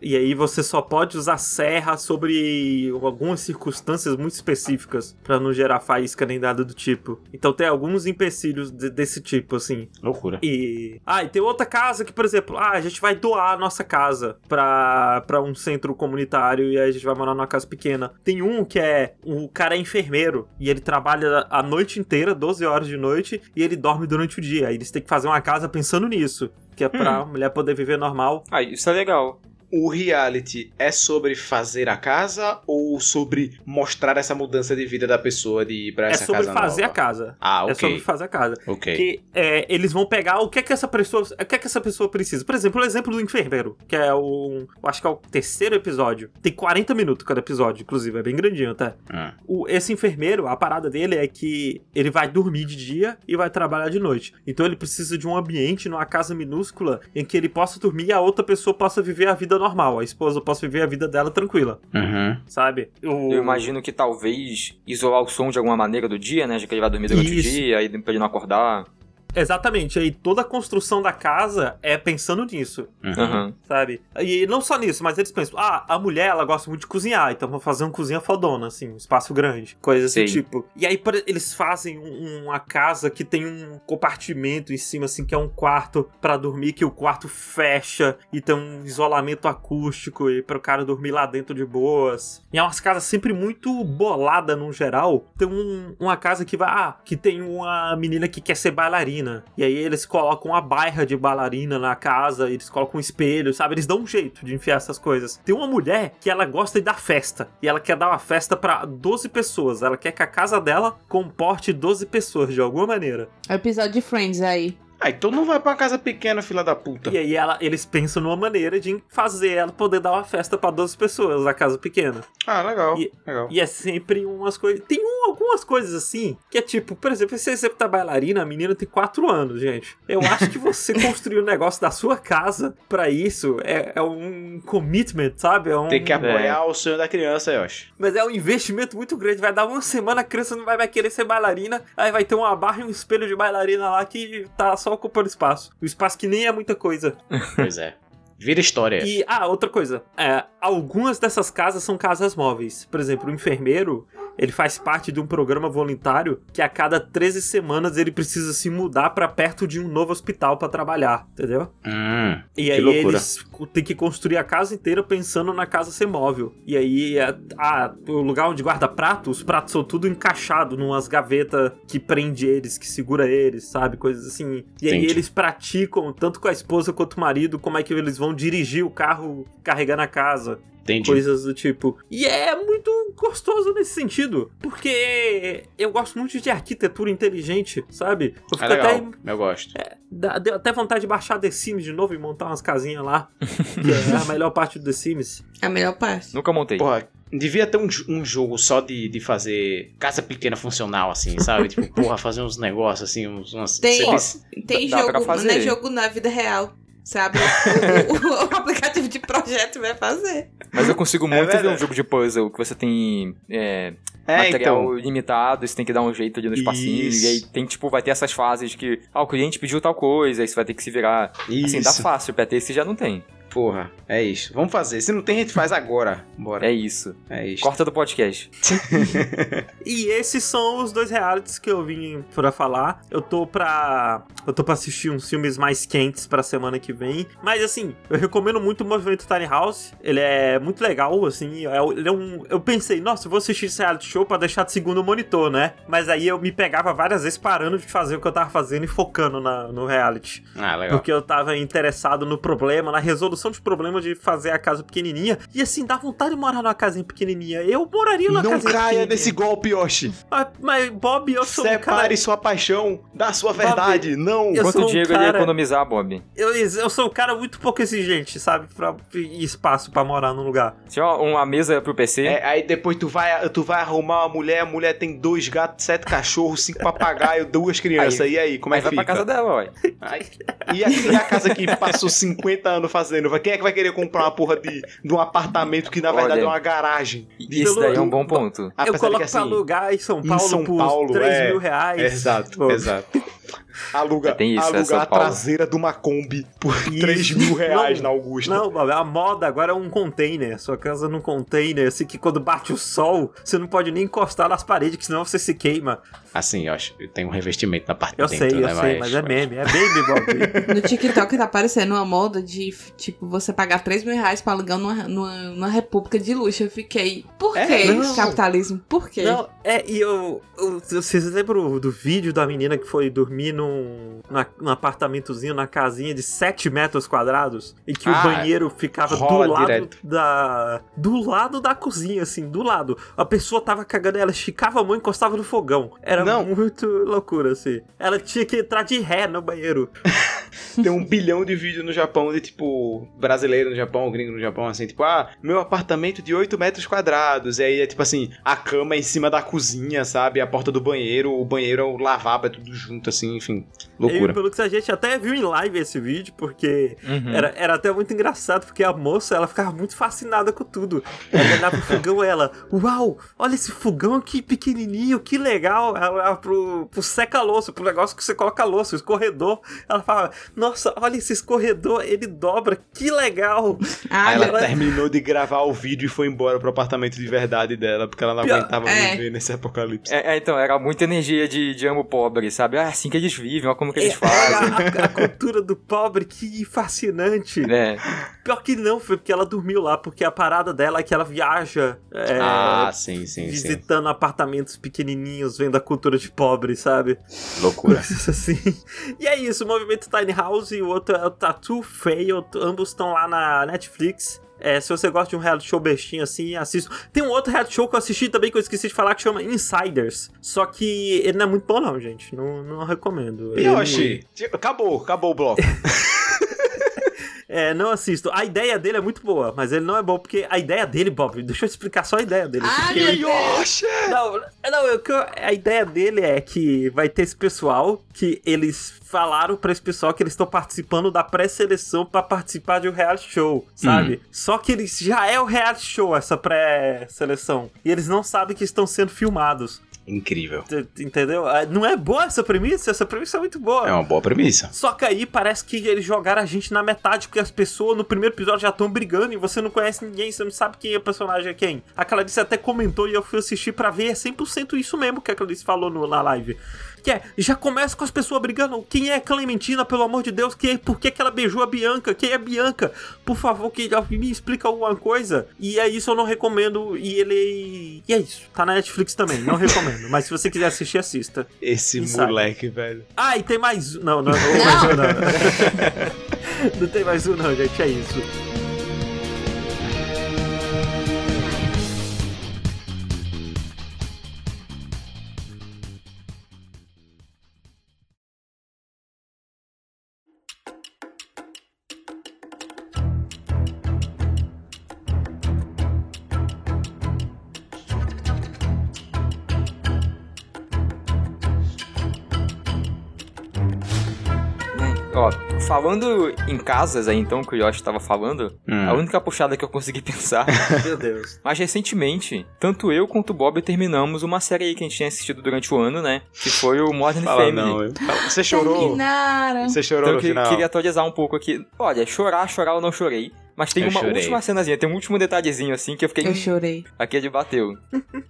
E aí você só pode usar serra sobre algumas circunstâncias muito específicas pra não gerar faísca nem nada do tipo. Então tem alguns empecilhos de- desse tipo, assim. Loucura. E. Ah, e tem outra casa que, por exemplo, ah, a gente vai doar a nossa casa pra, pra um centro comunitário e aí a gente vai morar numa casa pequena. Tem um que é. O cara é enfermeiro e ele trabalha a noite inteira, 12 horas de noite, e ele dorme durante o dia. Aí eles têm que fazer uma casa pensando nisso. Que é pra mulher poder viver normal. Ah, isso é legal. O reality é sobre fazer a casa ou sobre mostrar essa mudança de vida da pessoa de ir pra É essa sobre casa fazer nova? a casa. Ah, ok. É sobre fazer a casa. Ok. Que é, eles vão pegar o que é que essa pessoa, o que é que essa pessoa precisa. Por exemplo, o exemplo do enfermeiro, que é o, eu acho que é o terceiro episódio. Tem 40 minutos cada episódio, inclusive, é bem grandinho até. Ah, O, esse enfermeiro, a parada dele é que ele vai dormir de dia e vai trabalhar de noite. Então ele precisa de um ambiente numa casa minúscula em que ele possa dormir e a outra pessoa possa viver a vida normal. A esposa possa viver a vida dela tranquila, Uhum. sabe? O- Eu imagino que talvez isolar o som de alguma maneira do dia, né? Já que ele vai dormir durante Isso. o dia, aí pra ele não acordar. Exatamente, aí toda a construção da casa é pensando nisso. Uhum. Sabe? E não só nisso, mas eles pensam, ah, a mulher, ela gosta muito de cozinhar, então vamos fazer uma cozinha fodona, assim, um espaço grande, coisas desse tipo. E aí eles fazem um- uma casa que tem um compartimento em cima, assim, que é um quarto pra dormir, que o quarto fecha e tem um isolamento acústico e para o cara dormir lá dentro de boas. E é umas casas sempre muito bolada no geral. Tem um- uma casa que vai, ah, que tem uma menina que quer ser bailarina. E aí eles colocam uma bairra de bailarina na casa, eles colocam um espelho, sabe? Eles dão um jeito de enfiar essas coisas. Tem uma mulher que ela gosta de dar festa. E ela quer dar uma festa pra 12 pessoas. Ela quer que a casa dela comporte 12 pessoas de alguma maneira. É o episódio de Friends aí. Ah, então não vai pra uma casa pequena, filha da puta. E aí ela- eles pensam numa maneira de fazer ela poder dar uma festa pra 12 pessoas na casa pequena. Ah, legal. E- legal. E é sempre umas coisas. Tem um- algumas coisas assim, que é tipo, por exemplo, esse exemplo da bailarina, a menina tem 4 anos, gente. Eu acho que você construir um negócio da sua casa pra isso é, é um commitment, sabe? É um, Tem que apoiar o sonho da criança, eu acho. Mas é um investimento muito grande. Vai dar uma semana, a criança não vai mais querer ser bailarina. Aí vai ter uma barra e um espelho de bailarina lá que tá só ocupando espaço. O espaço que nem é muita coisa. Pois é. Vira história. E, ah, outra coisa. É, algumas dessas casas são casas móveis. Por exemplo, o enfermeiro, ele faz parte de um programa voluntário que a cada 13 semanas ele precisa se mudar pra perto de um novo hospital pra trabalhar, entendeu? Hum, E aí loucura. eles têm que construir a casa inteira pensando na casa ser móvel. E aí, a- a- o lugar onde guarda prato, os pratos são tudo encaixados numas gavetas que prende eles, que segura eles, sabe? Coisas assim. E aí eles praticam, tanto com a esposa quanto o marido, como é que eles vão dirigir o carro carregando a casa. Entendi. Coisas do tipo. E é muito gostoso nesse sentido. Porque eu gosto muito de arquitetura inteligente, sabe? Eu É fico legal. até Eu gosto. Dá- Deu até vontade de baixar The Sims de novo e montar umas casinhas lá. que é a melhor parte do The Sims. É a melhor parte. Nunca montei. Porra, devia ter um, um jogo só de, de fazer casa pequena funcional, assim, sabe? tipo, porra, fazer uns negócios assim, uns. umas- Tem, serviço- tem dá jogo, fazer. não é jogo na vida real. Sabe? o, o- o aplicativo de projeto vai fazer. Mas eu consigo É muito ver um jogo de puzzle que você tem é, É, material então. limitado, você tem que dar um jeito ali no espacinho. Isso. E aí tem, tipo, vai ter essas fases que, ah, o cliente pediu tal coisa, aí você vai ter que se virar. Assim, dá Isso. fácil, pra ter, se já não tem. Porra, é isso. Vamos fazer. Se não tem, a gente faz agora. Bora. É isso. É isso. Corta do podcast. E esses são os dois realities que eu vim pra falar. Eu tô pra. Eu tô pra assistir uns filmes mais quentes pra semana que vem. Mas assim, eu recomendo muito o Movimento Tiny House. Ele é muito legal, assim. é- Ele é um. Eu pensei, nossa, eu vou assistir esse reality show pra deixar de segundo monitor, né? Mas aí eu me pegava várias vezes parando de fazer o que eu tava fazendo e focando na- no reality. Ah, legal. Porque eu tava interessado no problema, na resolução de problema de fazer a casa pequenininha. E assim, dá vontade de morar numa casinha pequenininha. Eu moraria numa Não casinha caia pequenininha. nesse golpe, Yoshi. Mas, mas, Bob, eu sou um Separe cara... sua paixão da sua verdade. Não. Eu Quanto sou o um Diego ele ia cara- economizar, Bob? Eu, eu sou um cara muito pouco exigente, sabe? Pra espaço pra morar num lugar. Tinha uma mesa pro PC. É, aí depois tu vai, tu vai arrumar uma mulher, a mulher tem dois gatos, sete cachorros, cinco papagaios, duas crianças. Aí- e aí, como é que vai fica? pra casa dela, ué. Aí- e, a, e a casa que passou 50 anos fazendo? Quem é que vai querer comprar uma porra de, de um apartamento que na Olha. verdade é uma garagem? E Isso daí é um bom ponto. Eu coloco que, pra assim, alugar em São em Paulo São por Paulo, 3 é. mil reais. Exato, Pô, exato. Aluga, Tem isso, é alugar São a Paulo. traseira de uma Kombi por Isso. 3 mil reais Não, na Augusta. Não, Bob, a moda agora é um container. Sua casa num container, assim que quando bate o sol, você não pode nem encostar nas paredes, que senão você se queima. Assim, eu acho tem um revestimento na parte Eu de dentro, sei, eu né? sei, mas é meme, é meme, Bob. No TikTok tá aparecendo uma moda de, tipo, você pagar 3 mil reais pra alugar numa, numa, numa república de luxo. Eu fiquei, por É, que não. capitalismo? Por quê? Não, é, e eu, eu. Vocês lembram do vídeo da menina que foi dormir num, na- num apartamentozinho, na casinha de 7 metros quadrados? E que Ah, o banheiro ficava do lado direto. da. Do lado da cozinha, assim, do lado. A pessoa tava cagando, ela esticava a mão e encostava no fogão. Era Não. muito loucura, assim. Ela tinha que entrar de ré no banheiro. Tem um bilhão de vídeos no Japão de tipo brasileiro no Japão, gringo no Japão, assim, tipo, ah, meu apartamento de 8 metros quadrados. E aí é tipo assim, a cama é em cima da cozinha, sabe? A porta do banheiro, o banheiro é o lavabo, é tudo junto, assim, enfim. Loucura. E pelo que a gente até viu em live esse vídeo, porque Uhum. Era, era até muito engraçado, porque a moça, ela ficava muito fascinada com tudo. Ela olhava pro fogão ela, uau, olha esse fogão que pequenininho, que legal. Ela olhava pro, pro seca-louça, pro negócio que você coloca louça, o escorredor. Ela falava, nossa, olha esse escorredor, ele dobra, que legal. Ah, Aí ela ela- terminou de gravar o vídeo e foi embora pro apartamento de verdade dela, porque ela não Pior- aguentava é. viver nesse apocalipse. É, é, então, era muita energia de, de amo pobre, sabe? Ah, é assim que eles vivem, olha como que eles É, fazem. a, a cultura do pobre, que fascinante. É, Pior que não, foi porque ela dormiu lá, porque a parada dela é que ela viaja. é, ah, sim, sim, sim. visitando apartamentos pequenininhos, vendo a cultura de pobre, sabe? Loucura. Assim. E é isso, o movimento Tiny House e o outro é o Tattoo Fail. Ambos estão lá na Netflix. É, se você gosta de um reality show bestinho assim, assista. Tem um outro reality show que eu assisti também que eu esqueci de falar que chama Insiders. Só que ele não é muito bom, não, gente. Não, não recomendo. Ele- Yoshi, acabou, acabou o bloco. É, não assisto. A ideia dele é muito boa, mas ele não é bom porque a ideia dele, Bob, deixa eu explicar só a ideia dele. Ah, ele- Yoshi! Não, não eu- que eu- a ideia dele é que vai ter esse pessoal que eles falaram pra esse pessoal que eles estão participando da pré-seleção pra participar de um reality show, sabe? Só que eles já é o reality show essa pré-seleção e eles não sabem que estão sendo filmados. Incrível. Entendeu? Ah, Não é boa essa premissa? Essa premissa é muito boa. É uma boa premissa. Só que aí parece que eles jogaram a gente na metade, porque as pessoas no primeiro episódio já estão brigando e você não conhece ninguém, você não sabe quem é o personagem é quem. A Clarice até comentou e eu fui assistir pra ver, é 100% isso mesmo que a Clarice falou no- na live. Que é, já começa com as pessoas brigando. Quem é Clementina, pelo amor de Deus? Quem, é- por que, que ela beijou a Bianca? Quem é a Bianca? Por favor, que me explica alguma coisa. E é isso, eu não recomendo. E ele. E é isso. Tá na Netflix também, não recomendo. Mas se você quiser assistir, assista. Esse Inside. moleque, velho. Ah, e tem mais um. Não, não, não, tem mais um, não. não tem mais um, não, gente. É isso. Falando em casas aí então, que o Yoshi tava falando, Hum. a única puxada que eu consegui pensar. Meu Deus. Mas recentemente, tanto eu quanto o Bob terminamos uma série aí que a gente tinha assistido durante o ano, né? Que foi o Modern Fala Family. não, eu- Você chorou? Terminaram. Você chorou Então eu no que- final? queria atualizar um pouco aqui. Olha, chorar, chorar eu não chorei. Mas tem Eu uma chorei. última cenazinha, tem um último detalhezinho assim que eu fiquei. Eu chorei. Aqui ele bateu.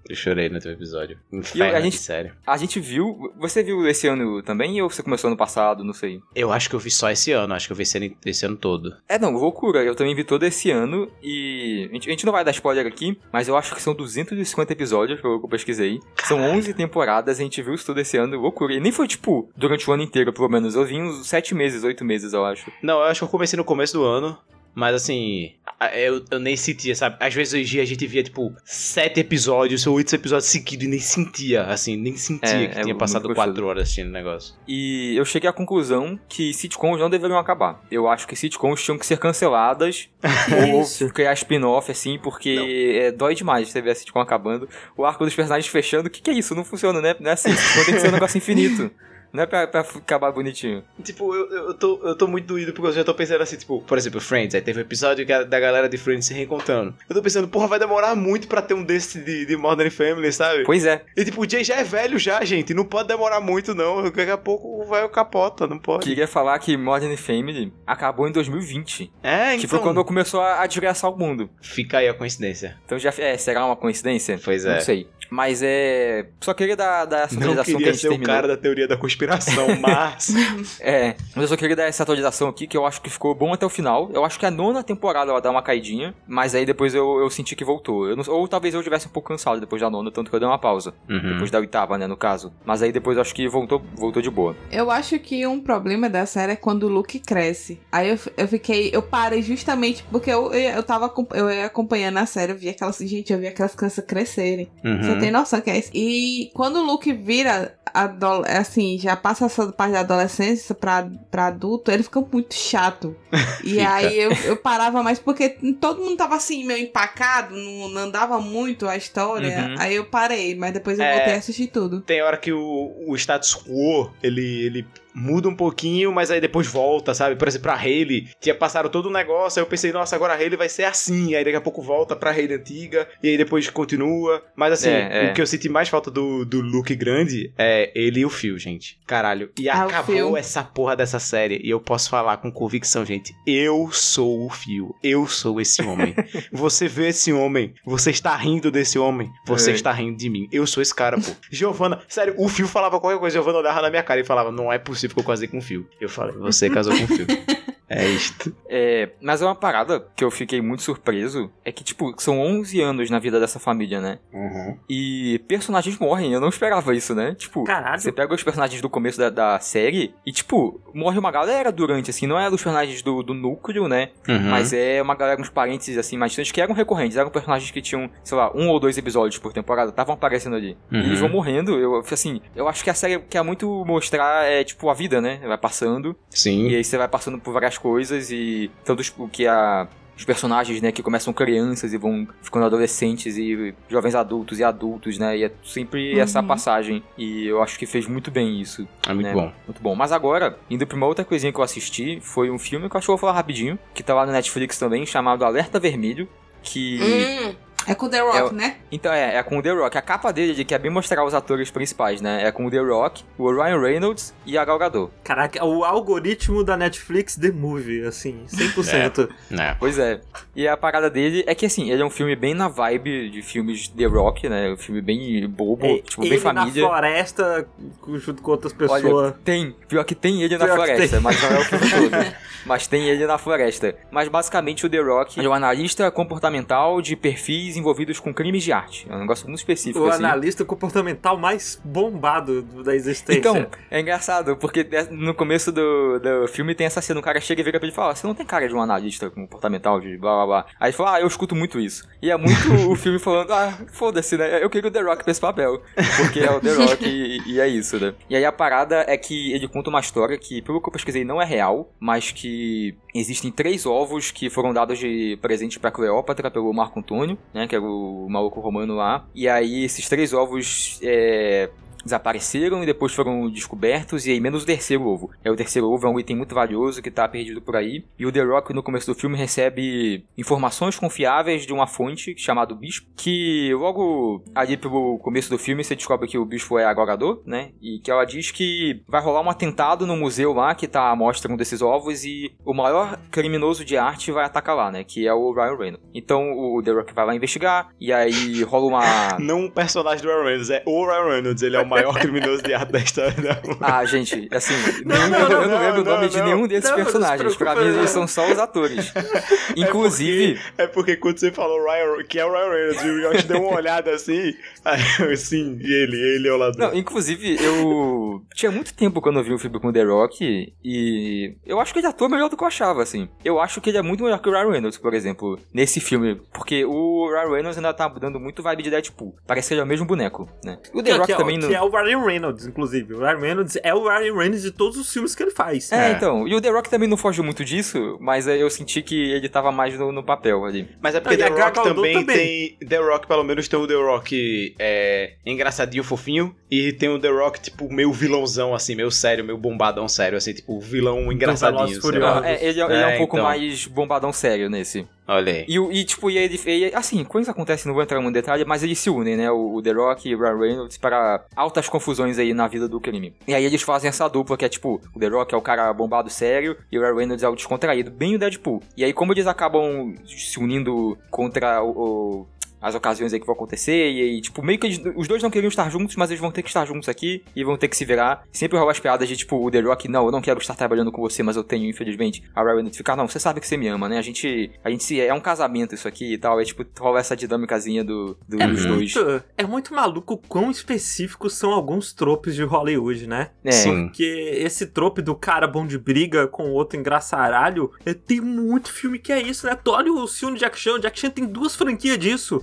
Eu chorei no teu episódio. E Inferno, a gente- de sério. A gente viu. Você viu esse ano também ou você começou ano passado? Não sei. Eu acho que eu vi só esse ano, acho que eu vi esse ano, esse ano todo. É, não, loucura. Eu também vi todo esse ano e. A gente, a gente não vai dar spoiler aqui, mas eu acho que são 250 episódios, pelo que eu pesquisei. São 11 temporadas, a gente viu isso todo esse ano, loucura. E nem foi, tipo, durante o ano inteiro, pelo menos. Eu vi uns 7 meses, 8 meses, eu acho. Não, eu acho que eu comecei no começo do ano. Mas assim, eu, eu nem sentia, sabe? Às vezes hoje a gente via, tipo, sete episódios ou oito episódios seguidos e nem sentia, assim, nem sentia É, que é tinha passado quatro horas assistindo o negócio. E eu cheguei à conclusão que sitcoms não deveriam acabar. Eu acho que sitcoms tinham que ser canceladas ou criar spin-off, assim, porque é, dói demais você ver a sitcom acabando. O arco dos personagens fechando, o que, que é isso? Não funciona, né? Não é assim, tem que ser um negócio infinito. Não é pra, pra acabar bonitinho. Tipo, eu, eu, tô, eu tô muito doído porque eu já tô pensando assim, tipo, por exemplo, Friends, aí teve um episódio da galera de Friends se reencontrando. Eu tô pensando, porra, vai demorar muito pra ter um desse de, de Modern Family, sabe? Pois é. E tipo, o Jay já é velho já, gente, não pode demorar muito não, daqui a pouco vai o capota, não pode. Queria falar que Modern Family acabou em 2020. É, então, Que foi quando começou a, a desgraçar o mundo. fica aí a coincidência. Então já. É, será uma coincidência? Pois Não é. sei. Mas é. Só queria dar, dar essa Não atualização que a queria gente ser o terminou. cara da teoria da conspiração, mas... É, mas eu só queria dar essa atualização aqui, que eu acho que ficou bom até o final. Eu acho que a nona temporada ela dá uma caidinha, mas aí depois eu, eu senti que voltou. Eu não- ou talvez eu tivesse um pouco cansado depois da nona, tanto que eu dei uma pausa. Uhum. Depois da oitava, né, no caso. Mas aí depois eu acho que voltou, voltou de boa. Eu acho que um problema da série é quando o Luke cresce. Aí eu, eu fiquei. Eu parei justamente porque eu, eu, eu tava eu ia acompanhando a série, eu vi aquelas. Gente, eu vi aquelas crianças crescerem. Uhum. Você tem noção que é isso? E quando o Luke vira assim, já passa essa parte da adolescência pra, pra adulto, ele fica muito chato. E Fica. aí eu, eu parava mais porque todo mundo tava assim, meio empacado, não, não andava muito a história. Uhum. Aí eu parei, mas depois eu É. voltei a assistir tudo. Tem hora que o, o status quo, ele, ele muda um pouquinho, mas aí depois volta, sabe? Por exemplo, a Hayley, tinha passado todo o negócio, aí eu pensei, nossa, agora a Hayley vai ser assim, aí daqui a pouco volta pra Hayley antiga, e aí depois continua. Mas assim, É, é. o que eu senti mais falta do, do Luke grande é ele e o Phil, gente. Caralho. E Ah, acabou essa porra dessa série, e eu posso falar com convicção, gente, eu sou o Phil, eu sou esse homem. você vê esse homem, você está rindo desse homem, você É. está rindo de mim. Eu sou esse cara, pô. Giovana, sério, o Phil falava qualquer coisa, Giovana olhava na minha cara e falava, não é possível eu casei com o Phil. Eu falei, você casou com o Phil. É isto. É, mas é uma parada que eu fiquei muito surpreso. É que, tipo, são 11 anos na vida dessa família, né? E personagens morrem. Eu não esperava isso, né? Tipo, Caralho. você pega os personagens do começo da, da série e, tipo, morre uma galera durante, assim. Não é dos personagens do, do núcleo, né? Uhum. Mas é uma galera, uns parênteses, assim, mais distantes que eram recorrentes. Eram personagens que tinham, sei lá, um ou dois episódios por temporada. Estavam aparecendo ali. Uhum. E eles vão morrendo. Eu, assim, eu acho que a série quer muito mostrar, é, tipo, a vida, né? Vai passando. Sim. E aí você vai passando por várias coisas e tanto os- o que a os personagens, né, que começam crianças e vão ficando adolescentes e jovens adultos e adultos, né? E é sempre Uhum. essa passagem. E eu acho que fez muito bem isso. É muito né? bom. Muito bom. Mas agora, indo pra uma outra coisinha que eu assisti, foi um filme que eu acho que eu vou falar rapidinho, que tá lá no Netflix também, chamado Alerta Vermelho. Que. Hum, é com The Rock, É o- né? Então é, é com o The Rock. A capa dele de que é bem mostrar os atores principais, né? É com o The Rock, o Ryan Reynolds e a Gal Gadot. Caraca, o algoritmo da Netflix The Movie, assim, 100%. É. Pois é. E a parada dele é que, assim, ele é um filme bem na vibe de filmes The Rock, né? Um filme bem bobo, É, tipo, ele bem na família. floresta, junto com outras pessoas. Olha, tem. Pior que tem ele na Pior floresta, mas não é o filme todo. Mas tem ele na floresta. Mas basicamente o The Rock é um analista comportamental de perfis envolvidos com crimes de arte. É um negócio muito específico, o assim. analista comportamental mais bombado do- da existência. Então, é engraçado, porque no começo do, do filme tem essa cena, o cara chega e vira pra ele e fala, "Ah, você não tem cara de um analista comportamental, de blá blá blá. Aí ele fala, ah, eu escuto muito isso. E é muito o filme falando, ah, foda-se, né? Eu queria o The Rock pra esse papel. Porque é o The Rock e, e é isso, né? E aí a parada é que ele conta uma história que, pelo que eu pesquisei, não é real, mas que existem três ovos que foram dados de presente pra Cleópatra pelo Marco Antônio, né? Que era o maluco romano lá. E aí esses três ovos é, desapareceram e depois foram descobertos, e aí menos o terceiro ovo. É o terceiro ovo é um item muito valioso que tá perdido por aí. E o The Rock, no começo do filme, recebe informações confiáveis de uma fonte chamada Bispo, que logo ali pelo começo do filme você descobre que o Bispo é agorador, né? E que ela diz que vai rolar um atentado no museu lá que tá a mostra um desses ovos e o maior criminoso de arte vai atacar lá, né? Que é o Ryan Reynolds. Então o The Rock vai lá investigar e aí rola uma. Não um personagem do Ryan Reynolds, é o Ryan Reynolds, ele é o maior criminoso de arte da história da Ah, gente, assim, Não, nenhum- não, eu não, não, lembro o não, nome de nenhum desses personagens. Pra mim, eles são só os atores. Inclusive, É porque quando você falou Ryan, que é o Ryan Reynolds, e o Yoshi deu uma olhada assim, aí eu, sim, e ele, ele é o ladrão. Não, inclusive, eu tinha muito tempo quando eu vi o filme com o The Rock e eu acho que ele atua melhor do que eu achava, assim. Eu acho que ele é muito melhor que o Ryan Reynolds, por exemplo, nesse filme, porque o Ryan Reynolds ainda tá dando muito vibe de Deadpool. Parece que ele é o mesmo boneco, né? O The Que, Rock que é, também o- não... é o Ryan Reynolds, inclusive. O Ryan Reynolds é o Ryan Reynolds de todos os filmes que ele faz. É, É. então, e o The Rock também não foge muito disso, mas aí eu senti que ele tava mais no, no papel ali. Mas é porque Ah, The Rock também, também. tem. The Rock, pelo menos, tem o The Rock é, engraçadinho, fofinho. E tem o The Rock, tipo, meio vilãozão, assim, meio sério, meio bombadão sério, assim, tipo, vilão engraçadinho. Furiosos. É, ele, é- ele é um É, pouco então. mais bombadão sério nesse. Olha aí. E, e, tipo, e ele, e, assim, coisas acontecem, não vou entrar muito em detalhe, mas eles se unem, né? O, o The Rock e o Ryan Reynolds para altas confusões aí na vida do crime. E aí eles fazem essa dupla que é tipo, o The Rock é o cara bombado sério e o Ryan Reynolds é o descontraído, bem o Deadpool. E aí, como eles acabam se unindo contra o. o- as ocasiões aí que vão acontecer, e aí, tipo, meio que eles- os dois não queriam estar juntos, mas eles vão ter que estar juntos aqui e vão ter que se virar. Sempre rola as piadas de, tipo, o The Rock, não, eu não quero estar trabalhando com você, mas eu tenho, infelizmente. A Ryan Reynolds fica, não, você sabe que você me ama, né? A gente, a gente se, é um casamento isso aqui e tal. É, tipo, rola essa dinâmicazinha do, do- dos dois. Muito, é muito maluco quão específicos são alguns tropes de Hollywood, né? É, Sim. Porque esse trope do cara bom de briga com o outro engraçaralho, é, tem muito filme que é isso, né? Tu olha o filme de Jack Chan, o Jack Chan tem duas franquias disso.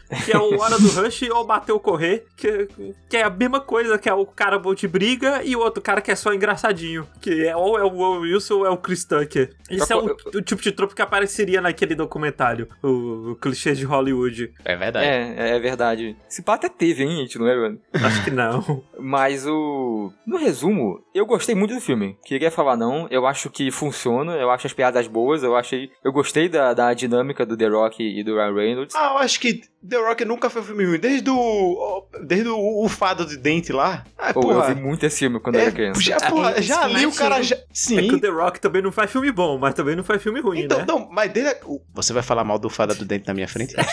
Que é o Hora do Rush ou Bateu Correr, que, que é a mesma coisa, que é o cara bom de briga e o outro cara que é só engraçadinho. Que é ou é o Owen Wilson ou é o Chris Tucker. Esse Só é o, o tipo de trope que apareceria naquele documentário, o, o clichê de Hollywood. É verdade. é, é verdade. Esse pá até teve, hein, gente, não é, mano? Acho que não. Mas o. No resumo, eu gostei muito do filme. Queria falar não. Eu acho que funciona. Eu acho as piadas boas. Eu achei. Eu gostei da, da dinâmica do The Rock e do Ryan Reynolds. Ah, eu acho que The Rock nunca foi um filme ruim. Desde o. Desde o, o Fado de Dente lá. Ah, Pô, porra. eu vi muito esse filme quando eu É, era criança. já, porra, É, já ali o cara já. É que Sim. o The Rock também não faz filme bom, mas também não faz filme ruim, Então, né? não, mas dele. Você vai falar mal do Fada do Dente na minha frente?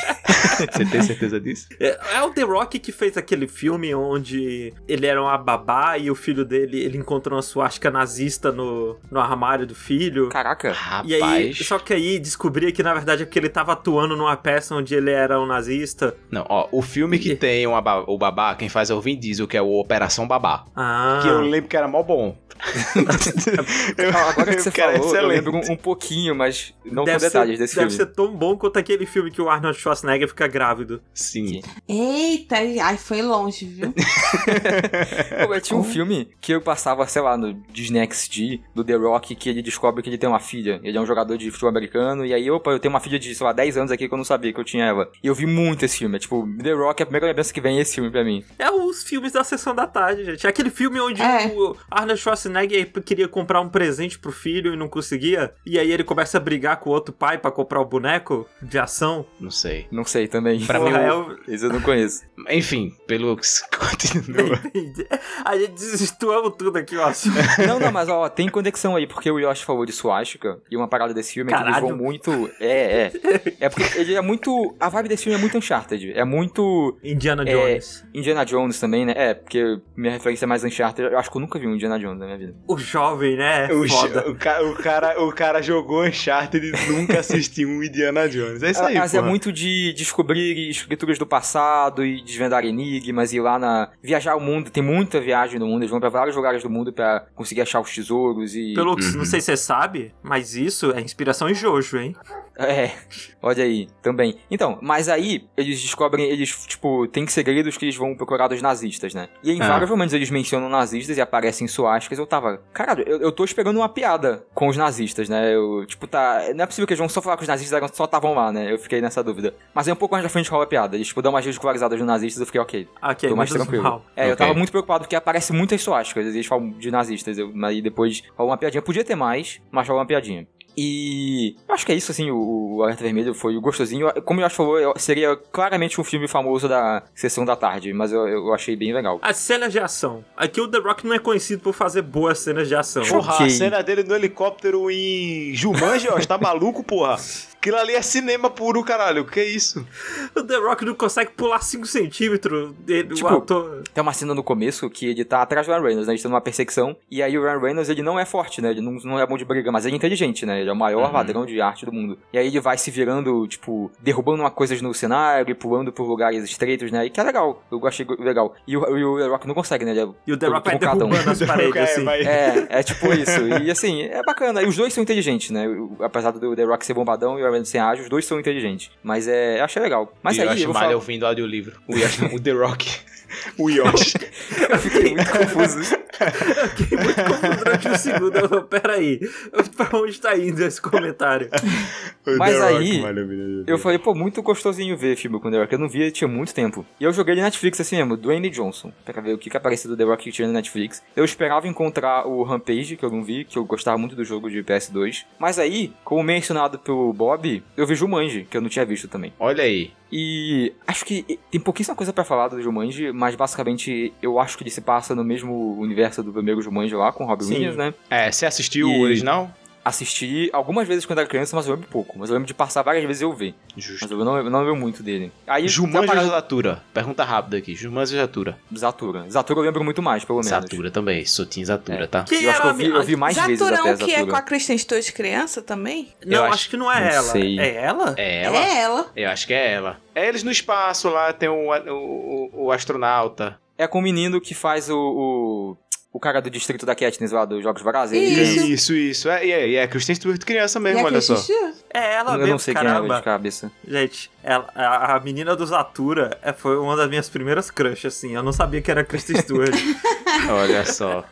Você tem certeza disso? É, é o The Rock que fez aquele filme onde ele era uma babá e o filho dele, ele encontrou uma suástica nazista no, no armário do filho. Caraca. Rapaz. E aí, só que aí descobria que na verdade é porque ele tava atuando numa peça onde ele era um nazista. Não, ó, o filme que tem uma o babá, quem faz é o Vin Diesel, que é o Operação Babá. Ah. Que eu lembro que era mó bom. Eu- Agora que você que era falou, eu lembro um, um pouquinho, mas não com deve detalhes ser, desse deve filme. ser tão bom quanto aquele filme que o Arnold Schwarzenegger fica grávido. Sim. Eita, ai, foi longe, viu? Pô, eu tinha um filme que eu passava, sei lá, no Disney XD, do The Rock, que ele descobre que ele tem uma filha. Ele é um jogador de futebol americano, e aí, opa, eu tenho uma filha de, sei lá, 10 anos aqui que eu não sabia que eu tinha ela. E eu vi muito esse filme. É tipo, The Rock é a primeira lembrança que vem esse filme pra mim. É os filmes da sessão da tarde, gente. É aquele filme onde É. o Arnold Schwarzenegger queria comprar um presente pro filho e não conseguia. E aí ele começa a brigar com o outro pai pra comprar o boneco de ação. Não sei. Não sei também. Pra Porra, mim, é o- Esse eu não conheço. Enfim, pelo que se continua. A gente desvirtuamos tudo aqui, ó. Não, não, mas ó, tem conexão aí, porque o Yoshi falou de Suástica, e uma parada desse filme é que eles Caralho. vão muito. É, é. É porque ele é muito. A vibe desse filme é muito Uncharted. É muito. Indiana É, Jones. Indiana Jones também, né? É, porque minha referência é mais Uncharted. Eu acho que eu nunca vi um Indiana Jones na minha vida. O jovem, né? O, Foda. o, ca- o cara, o cara jogou Uncharted e nunca assistiu um Indiana Jones. É isso aí, Mas é muito de descobrir escrituras do passado e desvendar enigmas e ir lá na. viajar o mundo. Tem muita viagem no mundo. Eles vão pra vários lugares do mundo pra conseguir achar os tesouros e. Pelo que, Uhum. não sei se você sabe, mas isso é inspiração em Jojo, hein? É, olha aí, também. Então, mas aí, eles descobrem, eles, tipo, tem segredos que eles vão procurar dos nazistas, né? E em Ah. vários momentos eles mencionam nazistas e aparecem suásticas. Eu tava, caralho, eu, eu tô esperando uma piada com os nazistas, né? Eu, tipo, tá. Não é possível que eles vão só falar que os nazistas só estavam lá, né? Eu fiquei nessa dúvida. Mas aí um pouco mais na frente rola a piada. Eles, tipo, dão umas ridicularizadas dos nazistas, eu fiquei, ok. Ok, Tô mais menos tranquilo. mal. É, eu Ok. tava muito preocupado porque aparece muitas suásticas. Eles falam de nazistas. Eu, aí depois rola uma piadinha. Podia ter mais, mas rola uma piadinha. E eu acho que é isso, assim, o, o Alerta Vermelho foi gostosinho. Como o Josh falou, eu- seria claramente um filme famoso da sessão da tarde, mas eu, eu achei bem legal. As cenas de ação. Aqui o The Rock não é conhecido por fazer boas cenas de ação. Porra, Ok. a cena dele no helicóptero em Jumanji, ó, tá maluco, porra? Aquilo ali é cinema puro, caralho. Que isso? O The Rock não consegue pular 5 centímetros dele, Tipo, o ator. Tem uma cena no começo que ele tá atrás do Ryan Reynolds, né? Eles estão numa perseguição. E aí o Ryan Reynolds, ele não é forte, né? Ele não, não é bom de briga, mas ele é inteligente, né? Ele é o maior Uhum. ladrão de arte do mundo. E aí ele vai se virando, tipo, derrubando uma coisas no cenário e pulando por lugares estreitos, né? E que é legal. Eu achei legal. E o, e o The Rock não consegue, né? Ele é E o The Rock vai derrubando as paredes, É, assim. É, é tipo isso. E assim, é bacana. E os dois são inteligentes, né? O- Apesar do The Rock ser bombadão e o Reynolds ser ágil, os dois são inteligentes. Mas é, achei legal. Mas e aí, eu eu acho vou mal falar- ouvindo o audiolivro. O, o The Rock. O Yoshi. eu fiquei muito confuso. Fiquei muito confuso durante um segundo. Eu falei, Peraí, pra onde tá indo esse comentário? O Mas Rock, aí. Eu falei, pô, muito gostosinho ver filme com The Rock. Eu não via, tinha muito tempo. E eu joguei de Netflix assim mesmo, Dwayne Johnson, pra ver o que que aparecia do The Rock que tinha no Netflix. Eu esperava encontrar o Rampage, que eu não vi, que eu gostava muito do jogo de PS2. Mas aí, como mencionado pelo Bob, eu vi Jumanji, que eu não tinha visto também. Olha aí. E acho que tem pouquíssima coisa pra falar do Jumanji, mas basicamente eu acho que ele se passa no mesmo universo do primeiro Jumanji lá, com o Robin Sim. Williams, né? É, você assistiu E- o original? Assisti algumas vezes quando era criança, mas eu lembro pouco. Mas eu lembro de passar várias vezes e eu ver. Mas Justo. eu não, eu não lembro muito dele. Aí, Jumanji tá ou Zatura? Pergunta rápida aqui. Jumanji ou Zatura? Zatura. Zatura eu lembro muito mais, pelo menos. Zatura também. Sotinho Zatura, É. tá? Quem Eu acho que eu vi, eu vi mais vezes Zaturão até que é Zatura. com a Kristen Stewart criança também? Não, acho, acho- que não é não ela. sei. É ela? É ela? É ela. Eu acho que é ela. É eles no espaço lá, tem o, o, o- o astronauta. É com o menino que faz o, o, o cara do distrito da Katniss lá, dos Jogos Vorazes. Isso. Isso, isso. É, e é, é Kristen Stewart criança mesmo, a olha só. É ela Eu mesmo, não sei quem é caramba. de cabeça. Gente, ela- a, a menina do Zatura é, foi uma das minhas primeiras crushes, assim. Eu não sabia que era Kristen Stewart. Olha só.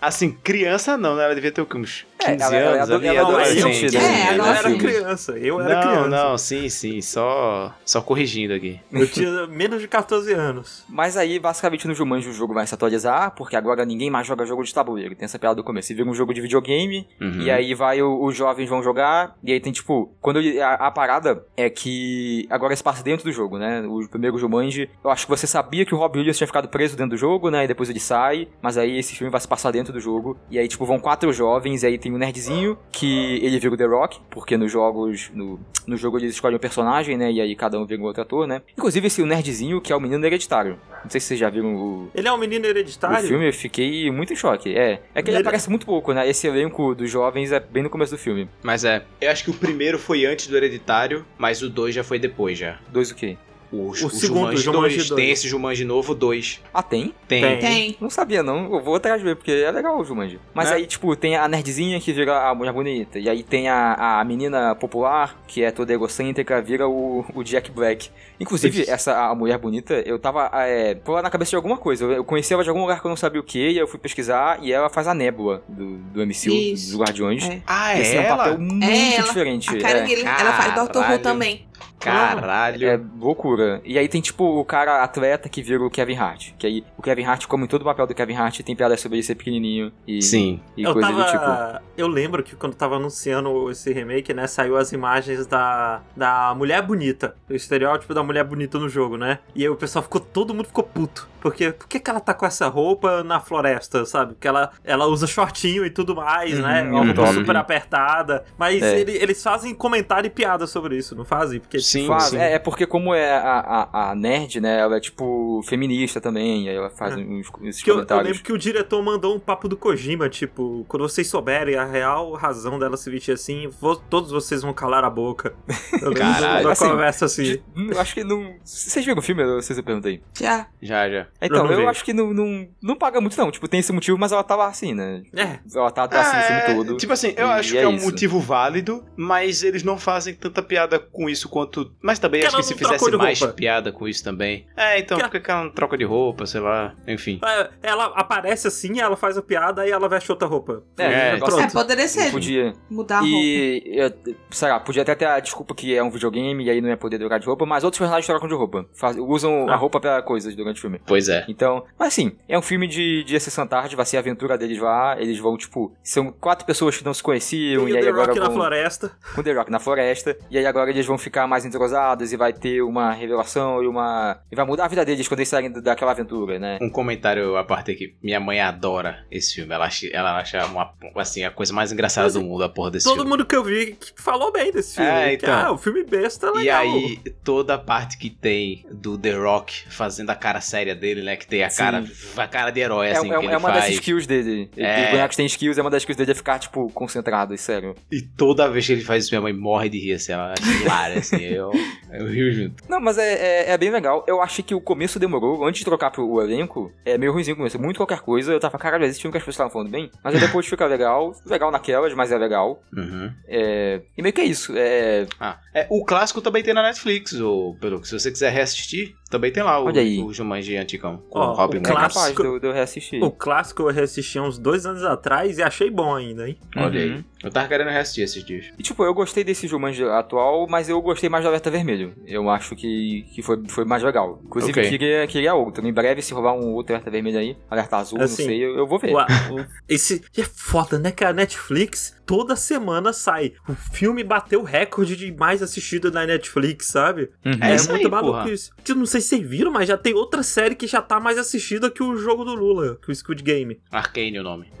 Assim, criança não, né? Ela devia ter o quê? uns 15 É, é anos ali, ela adolescente. adolescente, né? né? É, eu nossa. era criança, eu era Não, criança. não, sim, sim. Só, só corrigindo aqui. Eu tinha menos de 14 anos. Mas aí, basicamente, no Jumanji o jogo vai se atualizar, porque agora ninguém mais joga jogo de tabuleiro. Tem essa piada do começo. Você vira um jogo de videogame, Uhum. E aí vai, o- os jovens vão jogar, e aí tem tipo, quando a, a parada é que agora se passa dentro do jogo, né? O primeiro Jumanji, eu acho que você sabia que o Rob Williams tinha ficado preso dentro do jogo, né? E depois ele sai, mas aí esse filme vai se passar dentro do jogo. E aí, tipo, vão quatro jovens, e aí tem o nerdzinho, que ele vira o The Rock, porque nos jogos, no, no jogo eles escolhem um personagem, né? E aí cada um vira um outro ator, né? Inclusive esse o nerdzinho, que é o menino hereditário. Não sei se vocês já viram o, Ele é um menino o hereditário? filme eu fiquei muito em choque. É, é que ele Ele- aparece muito pouco, né? Esse elenco dos jovens é bem no começo do filme. Mas é, eu acho que o primeiro foi antes do Hereditário, mas o 2 já foi depois já. Dois o quê? O, O segundo, Jumanji Jumanji 2. dois. Tem esse Jumanji novo 2. Ah, tem? Tem. Tem. Tem. Não sabia, não. Eu vou atrás de ver, porque é legal o Jumanji. Mas É. aí, tipo, tem a nerdzinha que vira a mulher bonita. E aí tem a, a menina popular, que é toda egocêntrica, vira o, o Jack Black. Inclusive, Isso. essa a mulher bonita, eu tava é, por lá na cabeça de alguma coisa. Eu, eu conheci ela de algum lugar que eu não sabia o que, e aí eu fui pesquisar, e ela faz a Nébula do, do MCU, Isso. dos Guardiões. É. Ah, Esse é, é um papel ela? muito É ela. diferente. A Karen é. Gillan, ela faz Doctor Who também. Caralho. É loucura. E aí tem tipo o cara atleta que vira o Kevin Hart. Que aí o Kevin Hart, como em todo o papel do Kevin Hart, tem piada sobre ele ser pequenininho e, Sim. e eu coisa tava. do tipo. Eu lembro que quando tava anunciando esse remake, né? Saiu as imagens da, da mulher bonita. O estereótipo da mulher bonita no jogo, né? E aí o pessoal ficou. Todo mundo ficou puto. Porque por que, que ela tá com essa roupa na floresta, sabe? Porque ela, ela usa shortinho e tudo mais, Uhum, né? Uma um roupa top. super apertada. Mas É. ele- eles fazem comentário e piada sobre isso, não fazem? Porque Sim, Faz- sim. é, é porque como é a, a, a nerd, né? Ela é tipo feminista também. Aí ela faz É. uns, esses Que eu, eu comentários. lembro que o diretor mandou um papo do Kojima, tipo, quando vocês souberem a real razão dela se vestir assim, vo- todos vocês vão calar a boca. Eu lembro Caralho, assim, conversa assim. De- hum, eu acho que não. Vocês viram o filme? Eu se eu perguntei. Já. Já, já. Então, eu vejo. acho que não, não, não paga muito, não. Tipo, tem esse motivo, mas ela tava assim, né? É. Ela tá, tá assim o Ah, filme é, todo. Tipo assim, eu E acho que é é um isso. motivo válido, mas eles não fazem tanta piada com isso quanto. Mas também Porque acho que se fizesse mais roupa. piada com isso também. É, então, Porque- por que ela não troca de roupa, sei lá, enfim. É, Ela aparece assim, ela faz a piada e ela veste outra roupa. É, É, É, pronto. poderia ser. podia. Mudar a roupa. E, eu- sei lá, podia até ter a desculpa que é um videogame e aí não ia poder trocar de roupa, mas outros personagens trocam de roupa. Faz- usam Ah. a roupa pra coisas durante o filme. Pois é. Então, mas assim, é um filme de, de sessão tarde, vai ser a aventura deles lá. Eles vão, tipo, são quatro pessoas que não se E conheciam o e, aí The agora Rock na vão floresta. com The Rock na floresta. E aí agora eles vão ficar mais entrosados e vai ter uma revelação e uma. E vai mudar a vida deles quando eles saírem daquela aventura, né? Um comentário à parte aqui. Minha mãe adora esse filme. Ela acha, ela acha uma, assim, a coisa mais engraçada Mas do mundo, a porra desse Todo filme. mundo que eu vi que falou bem desse filme. É, Que, então. ah, o filme besta é E legal. aí, toda a parte que tem do The Rock fazendo a cara séria dele, né? Que tem a Sim. cara, a cara de herói, É, assim, é- que é ele uma das faz. skills dele. É. Os bonecos têm skills, é uma das skills dele é ficar, tipo, concentrado, e sério. E toda vez que ele faz isso, minha mãe morre de rir, assim, ela acha hilária, assim, eu, eu rio junto. Não, mas é, é, é bem legal. Eu achei que o começo demorou. Antes de trocar pro o elenco, é meio ruimzinho o começo. Muito qualquer coisa. Eu tava, caralho, esse filme que as pessoas estavam falando bem. Mas aí depois fica legal. Legal naquelas, mas é legal. Uhum. É... E meio que é isso. É... Ah, é, o clássico também tem na Netflix, o, pelo se você quiser reassistir, também tem lá o, Olha aí. o Jumanji Anticão, com Ó, o Robin o É clássico- capaz de eu, de eu reassistir. O clássico eu reassisti há uns dois anos atrás e achei bom ainda, hein? Olha Uhum. aí. Eu tava querendo reassistir esses dias. E tipo, eu gostei desse Jumanji atual, mas eu gostei mais do Alerta Vermelho. Eu acho que, que foi, foi mais legal. Inclusive, Ok. queria, queria outro. Em breve, se rolar um outro Alerta Vermelho aí, Alerta Azul, Assim, não sei, eu, eu vou ver. O- esse é foda, né, que a Netflix toda semana sai. O filme bateu o recorde de mais assistido na Netflix, sabe? Uhum. É É, isso muito aí, maluco porra. isso. Eu não sei se vocês viram, mas já tem outra série que já tá mais assistida que o jogo do Lula, que o Squid Game. Arcane o nome.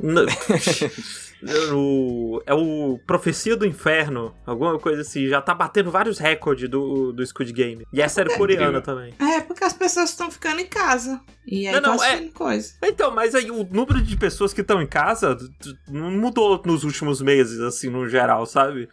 O- é o Profecia do Inferno, alguma coisa assim. Já tá batendo vários recordes do, do Squid Game. E é série coreana incrível. também. É, porque as pessoas estão ficando em casa. E aí Não, não, é- coisa. Então, mas aí o número de pessoas que estão em casa não mudou nos últimos meses, assim, no geral, sabe?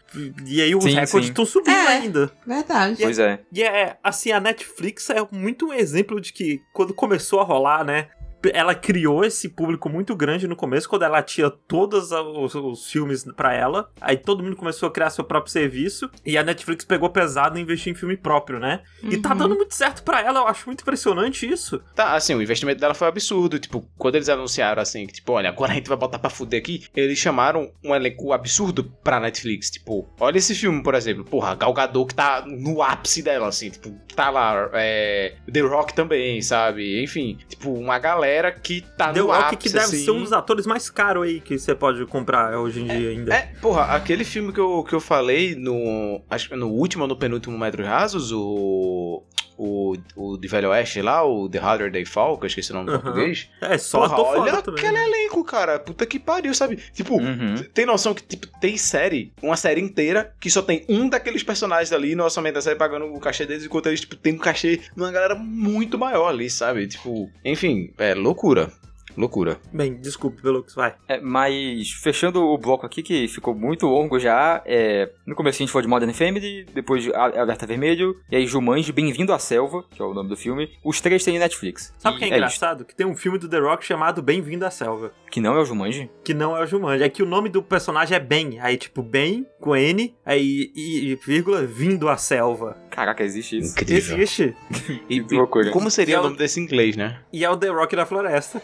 E aí os Sim, recordes estão subindo É. ainda. Verdade. Pois é. E é, assim, a Netflix é muito um exemplo de que quando começou a rolar, né? Ela criou esse público muito grande no começo, quando ela tinha todos os, os filmes pra ela. Aí todo mundo começou a criar seu próprio serviço. E a Netflix pegou pesado e investiu em filme próprio, né? E tá Uhum. dando muito certo pra ela, eu acho muito impressionante isso. Tá, assim, o investimento dela foi absurdo. Tipo, quando eles anunciaram assim, que tipo, olha, agora a gente vai botar pra fuder aqui, eles chamaram um elenco absurdo pra Netflix. Tipo, olha esse filme, por exemplo. Porra, a Gal Gadot que tá no ápice dela, assim, tipo, tá lá, é, The Rock também, sabe? Enfim, tipo, uma galera que tá The no Rock, ápice, que deve assim. ser um dos atores mais caros aí que você pode comprar hoje em dia ainda. É, porra, aquele filme que eu, que eu falei no. Acho que no último ou no penúltimo Metros Rasos, o. O, o de Velho Oeste lá, o The Harder They Fall, que eu esqueci o nome em Aham. português. É, só Porra, ator olha aquele elenco, cara. Puta que pariu, sabe? Tipo, Uhum. tem noção que tipo, tem série, uma série inteira, que só tem um daqueles personagens ali no orçamento da série pagando o cachê deles, enquanto eles tipo, tem um cachê de uma galera muito maior ali, sabe? Tipo, enfim, é loucura. Loucura. Bem, desculpe, Velux, vai. É, mas fechando o bloco aqui, que ficou muito longo já, é, no começo a gente foi de Modern Family, depois de Alerta Vermelho, e aí Jumanji, Bem-vindo à Selva, que é o nome do filme. Os três têm Netflix. Sabe o que é isso. engraçado? Que tem um filme do The Rock chamado Bem-vindo à Selva. Que não é o Jumanji? Que não é o Jumanji. É que o nome do personagem é Ben. Aí, tipo, Ben com N, aí, e, e vírgula, vindo à selva. Caraca, existe isso. Incrível. Existe. E, Que loucura. como seria E o ela- nome desse inglês, né? E é o The Rock da floresta.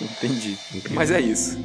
Entendi. Incrível. Mas é isso.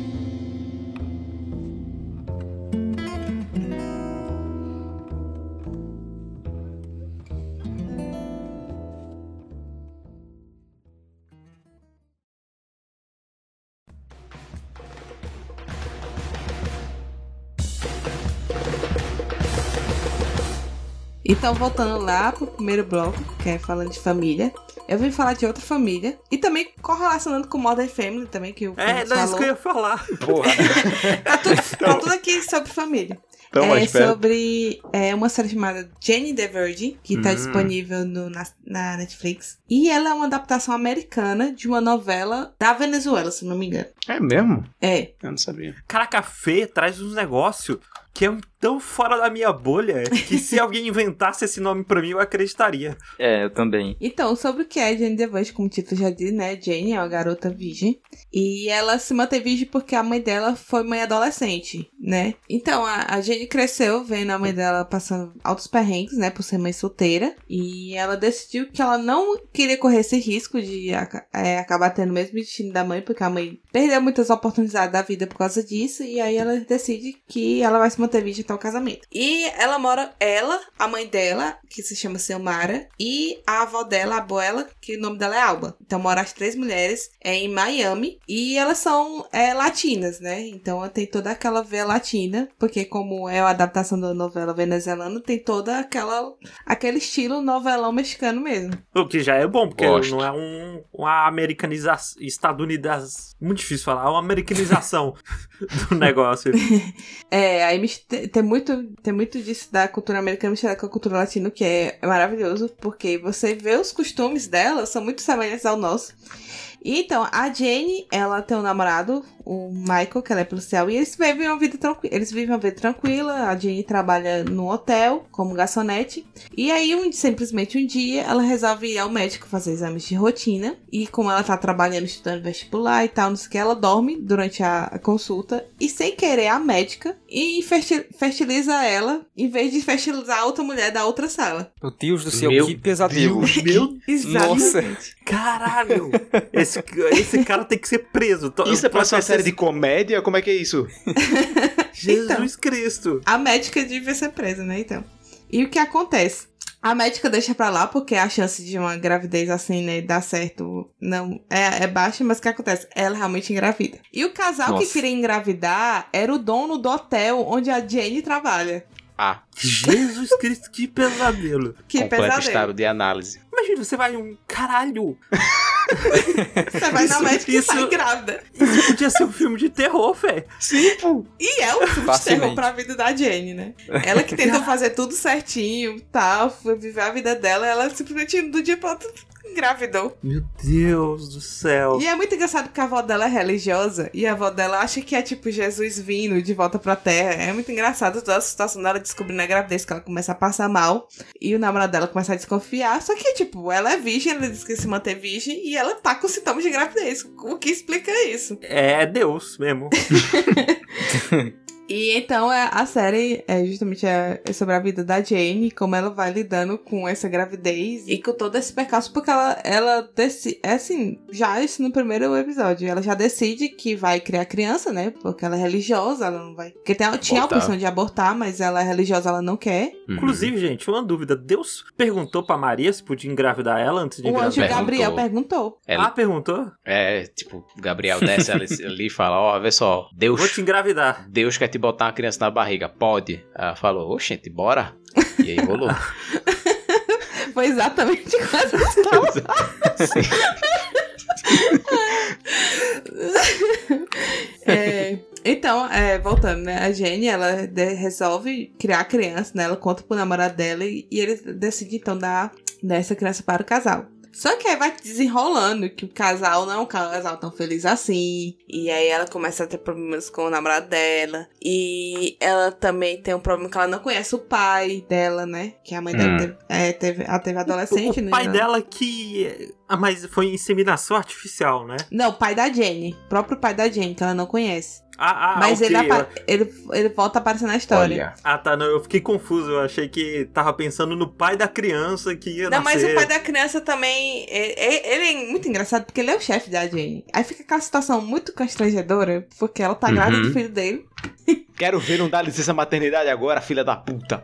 Então, voltando lá pro primeiro bloco, que é falando de família, eu vim falar de outra família. E também correlacionando com Modern Family também, que o É, não é isso falou. que eu ia falar. Porra. Tá tudo, tá tudo aqui sobre família. Então, é sobre é, uma série chamada Jenny the Virgin, que tá Hum. disponível no- na, na Netflix. E ela é uma adaptação americana de uma novela da Venezuela, se não me engano. É mesmo? É. Eu não sabia. Caraca, Fê traz uns negócios que é tão fora da minha bolha que se alguém inventasse esse nome pra mim, eu acreditaria. É, eu também. Então, sobre o que é Jane DeVante, como o título já diz, né? Jane é uma garota virgem. E ela se manteve virgem porque a mãe dela foi mãe adolescente, né? Então, a, a Jane cresceu vendo a mãe dela passando altos perrengues, né? Por ser mãe solteira. E ela decidiu que ela não queria correr esse risco de é, acabar tendo o mesmo destino da mãe, porque a mãe perdeu muitas oportunidades da vida por causa disso. E aí ela decide que ela vai se manter virgem o casamento. E ela mora, ela, a mãe dela, que se chama Selmara, e a avó dela, a abuela, que o nome dela é Alba. Então mora as três mulheres é em Miami e elas são é, latinas, né? Então tem toda aquela veia latina, porque como é a adaptação da novela venezuelana, tem toda aquela aquele estilo novelão mexicano mesmo. O que já é bom, porque Gosto. não é um, uma americanização estadunidense. Muito difícil falar, é uma americanização do negócio. é, aí tem muito, tem muito disso da cultura americana misturada com a cultura latina, que é maravilhoso, porque você vê os costumes dela, são muito semelhantes ao nosso. Então, a Jane, ela tem um namorado, o Michael, que ela é policial, e eles vivem uma vida tranquila. Eles vivem uma vida tranquila. A Jane trabalha no hotel como garçonete. E aí, um, simplesmente um dia, ela resolve ir ao médico fazer exames de rotina. E como ela tá trabalhando, estudando vestibular e tal, não sei o que, ela dorme durante a, a consulta. E sem querer, a médica e fertiliza ela, em vez de fertilizar a outra mulher da outra sala. Meu Deus do céu, meu que pesadelo. Deus, meu Nossa. Caralho. Esse, esse cara tem que ser preso. Isso é pra ser uma série de comédia? Como é que é isso? Jesus então, Cristo. A médica devia ser presa, né, então. E o que acontece? A médica deixa pra lá porque a chance de uma gravidez assim, né, dar certo não é, é baixa, mas o que acontece? Ela realmente engravida. E o casal Nossa. que queria engravidar era o dono do hotel onde a Jane trabalha. Ah. Jesus Cristo, que pesadelo. Que Completo pesadelo. estado de análise. Imagina, você vai um caralho. Você vai na médica isso, e sai grávida. Isso podia ser um filme de terror, fé. Sim, pô. E é um filme de terror pra vida da Jane, né? Ela que tentou fazer tudo certinho, tal, viver a vida dela, ela simplesmente do dia pra outro engravidou. Meu Deus do céu. E é muito engraçado porque a avó dela é religiosa e a avó dela acha que é tipo Jesus vindo de volta pra terra. É muito engraçado toda a situação dela descobrindo a gravidez, que ela começa a passar mal e o namorado dela começa a desconfiar. Só que, tipo, ela é virgem, ela diz que se manter virgem e ela tá com sintomas de gravidez. O que explica isso? É Deus mesmo. E então é, a série é justamente é, é sobre a vida da Jane, como ela vai lidando com essa gravidez e com todo esse percalço, porque ela, ela decide, é assim, já isso no primeiro episódio, ela já decide que vai criar criança, né? Porque ela é religiosa, ela não vai. Porque tem, tinha a opção de abortar, mas ela é religiosa, ela não quer. Uhum. Inclusive, gente, uma dúvida: Deus perguntou pra Maria se podia engravidar ela antes de o engravidar? O anjo Gabriel perguntou. Ela... Ah, perguntou? É, tipo, Gabriel desce ali e fala: Ó, oh, vê só, Deus. Vou te engravidar. Deus quer te botar uma criança na barriga, pode? Ela falou, oxente, bora. E aí rolou. Foi exatamente com essas palavras. é, então, é, voltando, né? A Jenny, ela de, resolve criar a criança, né? Ela conta pro namorado dela e, e ele decide, então, dar, dar essa criança para o casal. Só que aí vai desenrolando que o casal não é um casal tão feliz assim. E aí ela começa a ter problemas com o namorado dela. E ela também tem um problema que ela não conhece o pai dela, né? Que a mãe hum. dela teve, é, teve, ela teve adolescente, o, o né? pai dela que. Ah, mas foi inseminação artificial, né? Não, o pai da Jenny. O próprio pai da Jenny, que ela não conhece. Ah, ah, Mas okay. ele, ele, ele volta a aparecer na história. Olha. Ah, tá. Não, eu fiquei confuso. Eu achei que tava pensando no pai da criança que ia Não, nascer. mas o pai da criança também. Ele, ele é muito engraçado porque ele é o chefe da Jane. Aí fica aquela situação muito constrangedora, porque ela tá grávida do uhum. filho dele. Quero ver não dar licença maternidade agora, filha da puta.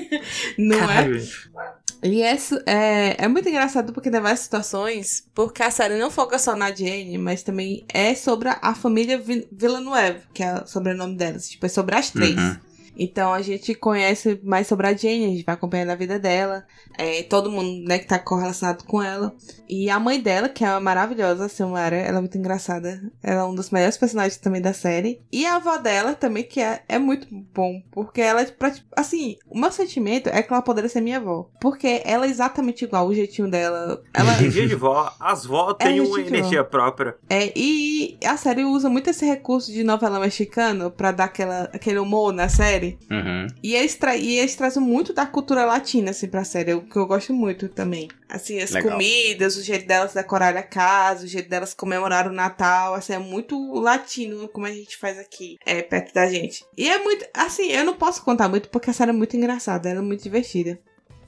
não é? Caralho. é? E isso é, é muito engraçado porque tem várias situações, porque a série não foca só na Jane, mas também é sobre a família Villeneuve, que é o sobrenome delas. Tipo, é sobre as três. Uhum. Então a gente conhece mais sobre a Jane, a gente vai acompanhando a vida dela, é, todo mundo né, que tá correlacionado com ela. E a mãe dela, que é maravilhosa, a Samara, ela é muito engraçada. Ela é um dos melhores personagens também da série. E a avó dela também, que é, é muito bom, porque ela, tipo, assim, o meu sentimento é que ela poderia ser minha avó. Porque ela é exatamente igual, o jeitinho dela. Ela... Energia de vó, as vó têm é uma energia própria. É, e a série usa muito esse recurso de novela mexicana pra dar aquela, aquele humor na série série. Uhum. E eles, tra e eles trazem muito da cultura latina, assim, pra série, o que eu gosto muito também. Assim, as Legal. comidas, o jeito delas decorarem a casa, o jeito delas comemorar o Natal, assim, é muito latino, como a gente faz aqui, é, perto da gente. E é muito, assim, eu não posso contar muito, porque a série é muito engraçada, ela é muito divertida.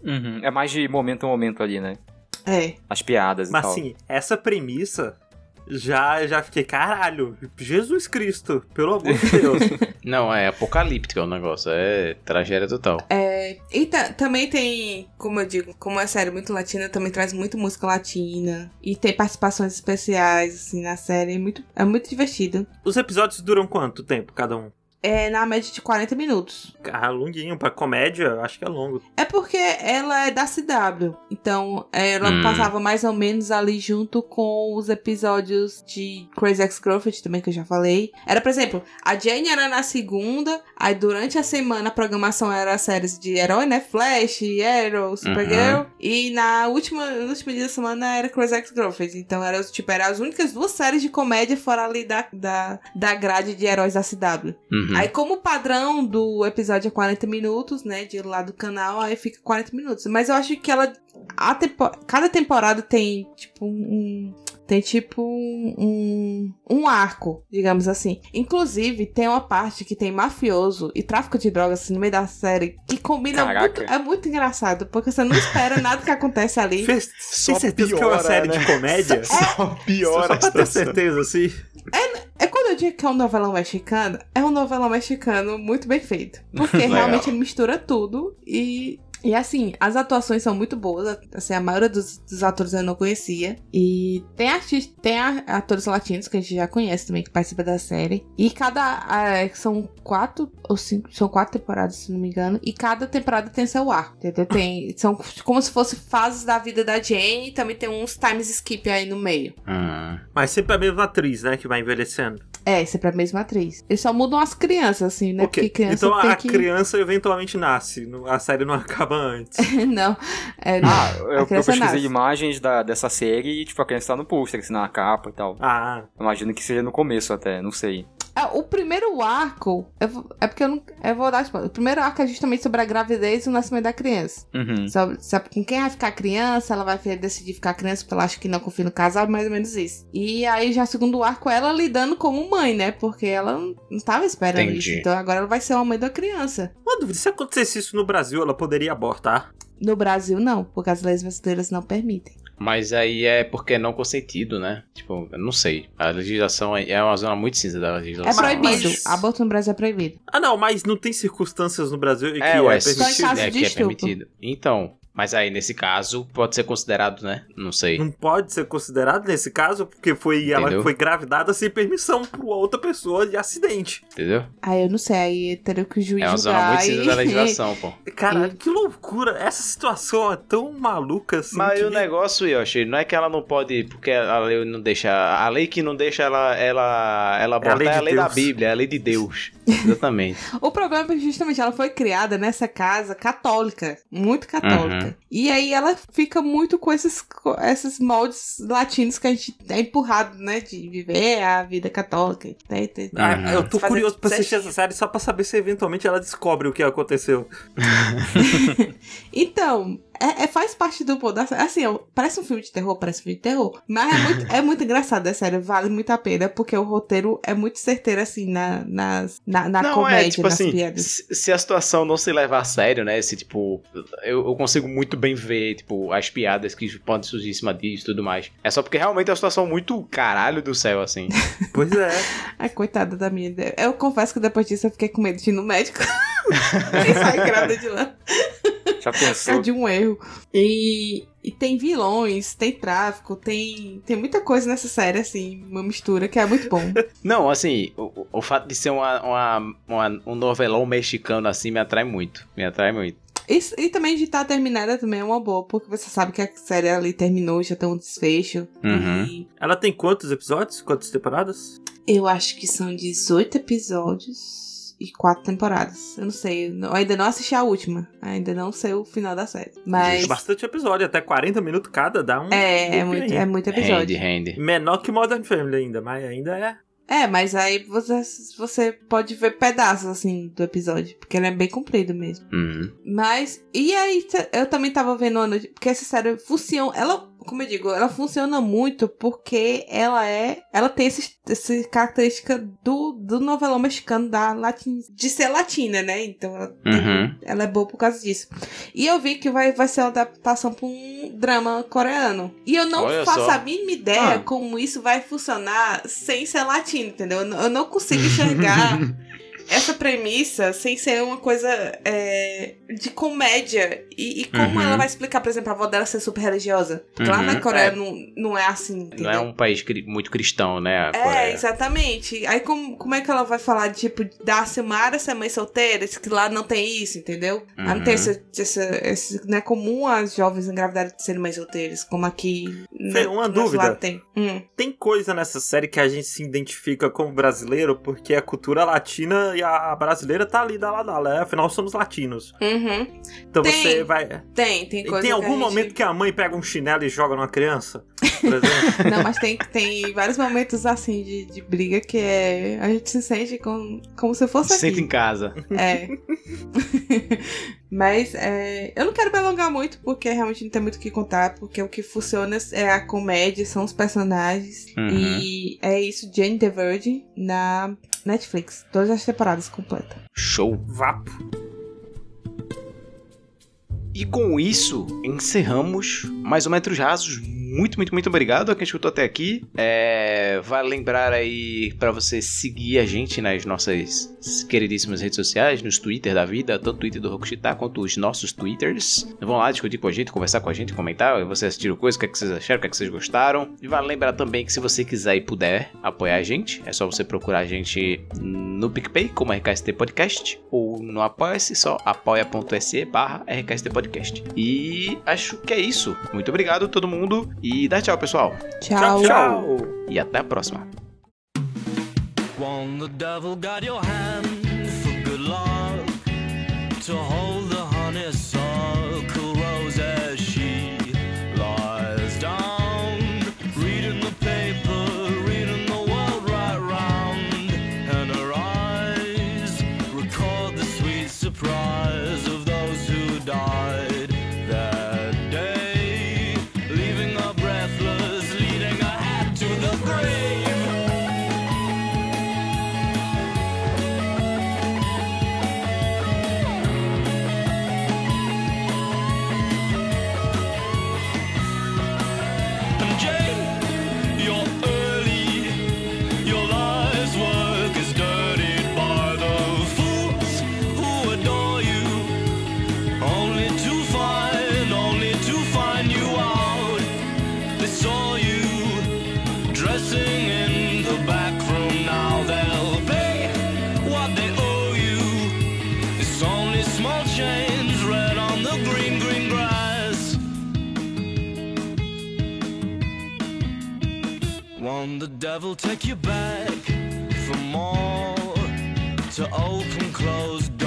Uhum. É mais de momento a momento ali, né? É. As piadas Mas e tal. assim, essa premissa já, já fiquei, caralho, Jesus Cristo, pelo amor de Deus. Não, é apocalíptico o negócio, é tragédia total. É, e ta- também tem, como eu digo, como é série muito latina, também traz muito música latina. E tem participações especiais, assim, na série. É muito, é muito divertido. Os episódios duram quanto tempo cada um? É na média de 40 minutos. Ah, longuinho, pra comédia, acho que é longo. É porque ela é da CW. Então, ela Hum. passava mais ou menos ali junto com os episódios de Crazy Ex-Girlfriend também, que eu já falei. Era, por exemplo, a Jane era na segunda, aí durante a semana a programação era as séries de herói, né? Flash, Arrow, Supergirl. E na última, no último dia da semana era Crazy Ex-Girlfriend. Então, era, tipo, eram as únicas duas séries de comédia fora ali da, da, da grade de heróis da CW. Uhum. Aí, como o padrão do episódio é 40 minutos, né? De lá do canal, aí fica 40 minutos. Mas eu acho que ela. A tempo, cada temporada tem, tipo, um. Tem tipo um, um arco, digamos assim. Inclusive, tem uma parte que tem mafioso e tráfico de drogas assim, no meio da série que combina Caraca. muito. É muito engraçado, porque você não espera nada que acontece ali. Fez, Só tem certeza que é uma piora, série né? de comédia? Só piora Só a pra ter certeza, assim. É quando eu digo que é um novelão mexicano, é um novelão mexicano muito bem feito. Porque realmente ele mistura tudo e. E assim, as atuações são muito boas. Assim, a maioria dos, dos atores eu não conhecia. E tem artistas, tem atores latinos que a gente já conhece também, que participa da série. E cada. ah, são quatro ou cinco. São quatro temporadas, se não me engano. E cada temporada tem seu arco, entendeu? Tem, são como se fosse fases da vida da Jane. E também tem uns times skip aí no meio. Hum. Mas sempre a mesma atriz, né, que vai envelhecendo. É, sempre a mesma atriz. Eles só mudam as crianças, assim, né? Ok, Porque criança Então tem a que. criança eventualmente nasce, a série não acaba antes. não. É, não. Ah, A eu, eu pesquisei imagens da, dessa série e, tipo, a criança tá no pôster, assim, na capa e tal. Ah, Imagino que seja no começo até, não sei. É, o primeiro arco. vou- é porque eu não. Eu vou dar spoiler. O primeiro arco é justamente sobre a gravidez e o nascimento da criança. Uhum. Sobre, sabe com quem vai ficar criança, ela vai decidir ficar criança porque ela acha que não confia no casal, mais ou menos isso. E aí, já segundo arco, ela lidando como mãe, né? Porque ela não não tava esperando Entendi. isso. Então agora ela vai ser uma mãe da criança. uma dúvida, se acontecesse isso no Brasil, ela poderia abortar? No Brasil, não, porque as leis brasileiras não permitem. Mas aí é porque é não consentido, né? Tipo, eu não sei. A legislação é é uma zona muito cinza da É legislação. proibido. mas- Aborto no Brasil é proibido. Ah, não, mas não tem circunstâncias no Brasil em que É, é, ué, Só em permitido? caso é de que é estupro. permitido. Então, mas aí nesse caso pode ser considerado, né? Não sei. Não pode ser considerado nesse caso, porque foi ela Entendeu? foi gravidada sem permissão por outra pessoa de acidente. Entendeu? Aí eu não sei, aí teria que o juiz É uma zona muito cinza e- da legislação, pô. Caralho, E- que loucura! Essa situação é tão maluca assim. Mas que... o negócio, Yoshi, não é que ela não pode, porque a lei não deixa. A lei que não deixa ela, ela, ela abortar lei é a lei da. Bíblia, é a lei de Deus. Exatamente. O problema é que justamente ela foi criada nessa casa católica, muito católica. Uhum. E aí ela fica muito com esses, co- esses moldes latinos que a gente é empurrado, né? De viver a vida católica. Né, Ah, Uhum. eu tô Fazer curioso pra assistir essa série só pra saber se eventualmente ela descobre o que aconteceu. Então, é, é- faz parte do da Assim, parece um filme de terror, parece um filme de terror. Mas é muito, é muito engraçado, é sério. Vale muito a pena, porque o roteiro é muito certeiro, assim, na, nas, na, na não, comédia, é tipo nas assim, piadas. se, se a situação não se levar a sério, né? Se tipo, eu, eu consigo muito bem ver, tipo, as piadas que podem surgir em cima disso e tudo mais. É só porque realmente é uma situação muito caralho do céu, assim. Pois é. Ai, coitada da minha. Eu confesso que depois disso eu fiquei com medo de ir no médico. e sair grávida de lá. Já pensou? causa de um erro. E, e tem vilões, tem tráfico, tem, tem muita coisa nessa série, assim, uma mistura que é muito bom. Não, assim, o, o- fato de ser uma, uma, uma- um novelão mexicano assim me atrai muito. Me atrai muito. E, e também de estar terminada também é uma boa, porque você sabe que a série ali terminou, já tem um desfecho. Uhum. E Ela tem quantos episódios? Quantas temporadas? eu acho que são 18 episódios e quatro temporadas. Eu não sei, eu ainda não assisti a última. Ainda não sei o final da série. Mas É bastante episódio, até 40 minutos cada, dá um. é, é muito, é muito episódio. Menor que Modern Family ainda, mas ainda é. É, mas aí você, você pode ver pedaços, assim, do episódio. Porque ele é bem comprido mesmo. Uhum. Mas, e aí, eu também tava vendo, porque essa série funciona. Ela como eu digo, ela funciona muito porque ela é. Ela tem esse, essa característica do, do novelão mexicano da latin, de ser latina, né? Então ela, Uhum. ela é boa por causa disso. E eu vi que vai, vai ser uma adaptação pra um drama coreano. E eu não Olha faço só. a mínima ideia Ah. como isso vai funcionar sem ser latino, entendeu? Eu não consigo enxergar. Essa premissa, sem ser uma coisa é, de comédia. E, e como Uhum. ela vai explicar, por exemplo, a avó dela ser super religiosa? Porque lá Uhum. na Coreia É. não, não é assim, entendeu? Não é um país cri- muito cristão, né? a É, exatamente. Aí como, como é que ela vai falar, tipo, da Silmara ser mãe solteira? Que lá não tem isso, entendeu? Lá não tem Uhum. esse, esse, esse- Não é comum as jovens engravidarem de serem mães solteiras, como aqui. Fê, na- uma dúvida. lá tem. Hum. Tem coisa nessa série que a gente se identifica como brasileiro porque a cultura latina e a brasileira tá ali da lado, né? Afinal, somos latinos. Uhum. Então Tem. você vai. Tem, tem E coisa tem que algum gente- momento que a mãe pega um chinelo e joga numa criança? Por exemplo? Não, mas tem, tem vários momentos assim de, de briga que é. A gente se sente com, como se fosse Se sente em casa. É. Mas é, eu não quero me alongar muito, porque realmente não tem muito o que contar, porque o que funciona é a comédia, são os personagens. Uhum. E é isso, Jane the Virgin, na Netflix. Todas as temporadas completas. Show. Vapo. E com isso, encerramos mais ou menos rasos. Muito, muito, muito obrigado a quem escutou até aqui. É, vale lembrar aí pra você seguir a gente nas nossas queridíssimas redes sociais, nos Twitter da vida, tanto o Twitter do Rokushita quanto os nossos Twitters. Vão lá discutir com a gente, conversar com a gente, comentar. Vocês assistiram coisa, o que, é que vocês acharam, o que, é que vocês gostaram. E vale lembrar também que se você quiser e puder apoiar a gente, é só você procurar a gente no PicPay, como RKST Podcast, ou no Apoia-se, só apoia.se barra RKST Podcast. E acho que é isso. Muito obrigado todo mundo e dá tchau, pessoal. Tchau. Tchau, tchau. E até a próxima. When the red on the green, green grass. Won't the devil take you back for more to open closed doors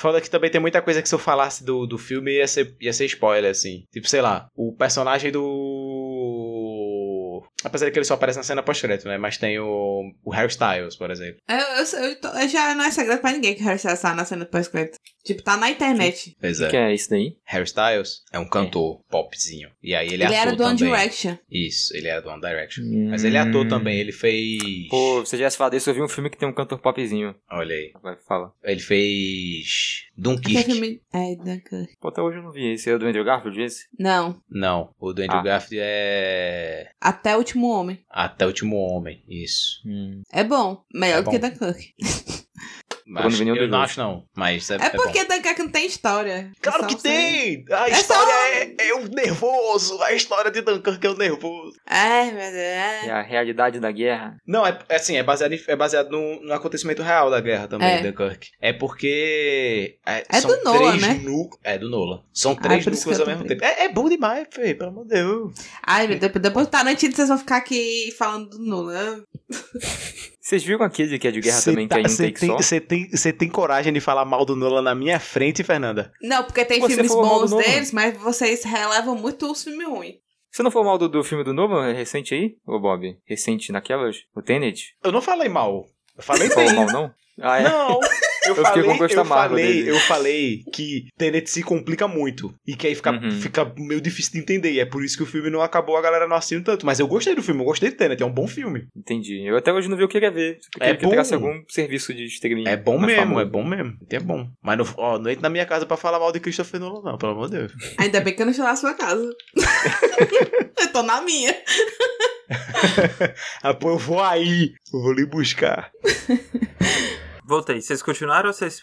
Foda que também tem muita coisa que se eu falasse do, do filme ia ser, ia ser spoiler, assim. Tipo, sei lá, o personagem do. Apesar de que ele só aparece na cena pós-crédito, né? Mas tem o, o Harry Styles, por exemplo. Eu, eu, eu, tô- eu já não é segredo pra ninguém que o Harry Styles tá na cena do pós-crédito. Tipo, tá na internet. Pois O que é. é isso daí? Harry Styles é um cantor popzinho. E aí ele, Ele, é era do One também. Direction. Isso, ele era do One Direction. Mas ele é Hum. ator também, ele fez. Pô, você já se falou disso, eu vi um filme que tem um cantor popzinho. Olha aí. Vai, fala. Ele fez. Dunkirk. filme... É, Dunkirk. Pô, até hoje eu não vi esse. É do Andrew Garfield, esse? Não. Não, o do Andrew Ah. Garfield é. Até o Último Homem. Até o Último Homem. Isso. Hum. É bom. Melhor É do que bom. Dunkirk. Mas não nenhum eu não acho, não. Mas é, É é porque bom. Dunkirk não tem história. É Claro que tem! A É história só- é, é o nervoso. A história de Dunkirk é o nervoso. É, meu Deus. É É. a realidade da guerra. Não, é, é assim, é baseado, em- é baseado no, no acontecimento real da guerra também, É. Dunkirk. É porque. É, É são do três né? nu- É do Nolan. São três que núcleos ao mesmo tempo. É, é bom demais, Fê, pelo amor de Deus. Ai, meu Deus. Depois do Tarantino vocês vão ficar aqui falando do Nolan. Vocês viram aquele que é de guerra Cê também, tá- que é um cê take tem, só? Você tem, cê tem coragem de falar mal do Nolan na minha frente, Fernanda? Não, porque tem Você filmes bons deles, mas vocês relevam muito os filmes ruins. Você não falou mal do, do filme do Nolan recente aí, ô Bob? Recente naquelas? O Tenet? Eu não falei mal. Eu falei Não falou bem. mal, não? Ah, é? Não, eu, fiquei falei, com gosto eu amargo falei, dele. eu falei que Tenet se complica muito e que aí fica, Uhum. fica meio difícil de entender. E é por isso que o filme não acabou, a galera não assistiu tanto. Mas eu gostei do filme, eu gostei de Tenet, é um bom filme. Entendi. Eu até hoje não vi o que queria ver. Eu queria É que entrasse bom. algum serviço de streaming. É bom mais mesmo, famoso. é bom mesmo. É bom. Mas não, ó, não entra na minha casa pra falar mal de Christopher Nolan, não, pelo amor de Deus. Ainda bem que eu não estou na sua casa. eu tô na minha. ah, pô, eu vou aí, eu vou lhe buscar. Voltei. Vocês continuaram ou vocês.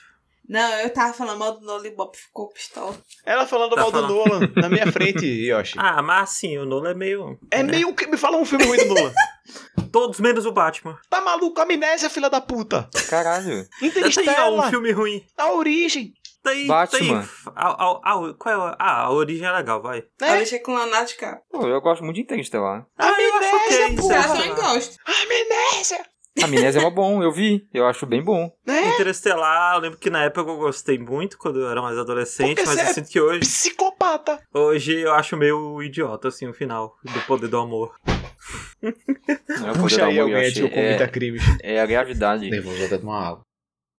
Não, eu tava falando mal do Nolan e Bob ficou pistola. Ela falando Tá mal do falando. Nolan na minha frente, Yoshi. Ah, mas assim, o Nolan é meio. é meio que. Me fala um filme ruim do Nolan. Todos menos o Batman. Tá maluco? Amnésia, filha da puta. Caralho. Tem ó, um Interestela. filme ruim. A origem. Tem, Batman. Tem, a, a, a, qual é a, ah, a origem é legal, vai. Eu Né? deixei com o Leonardo DiCaprio. Pô, eu gosto muito de Interestelar. Ah, eu Amnésia, pô. Eu também gosto. Amnésia. Amnésia é uma bom, eu vi. Eu acho bem bom. Né? Interestelar, eu lembro que na época eu gostei muito quando eu era mais adolescente, Porque mas você eu é sinto que hoje, Psicopata. hoje eu acho meio idiota, assim, o final do poder do amor. Não é o poder Puxa do aí amor, alguém Yoshi. que cometa é, é a gravidade. Nervoso, vou até tomar água.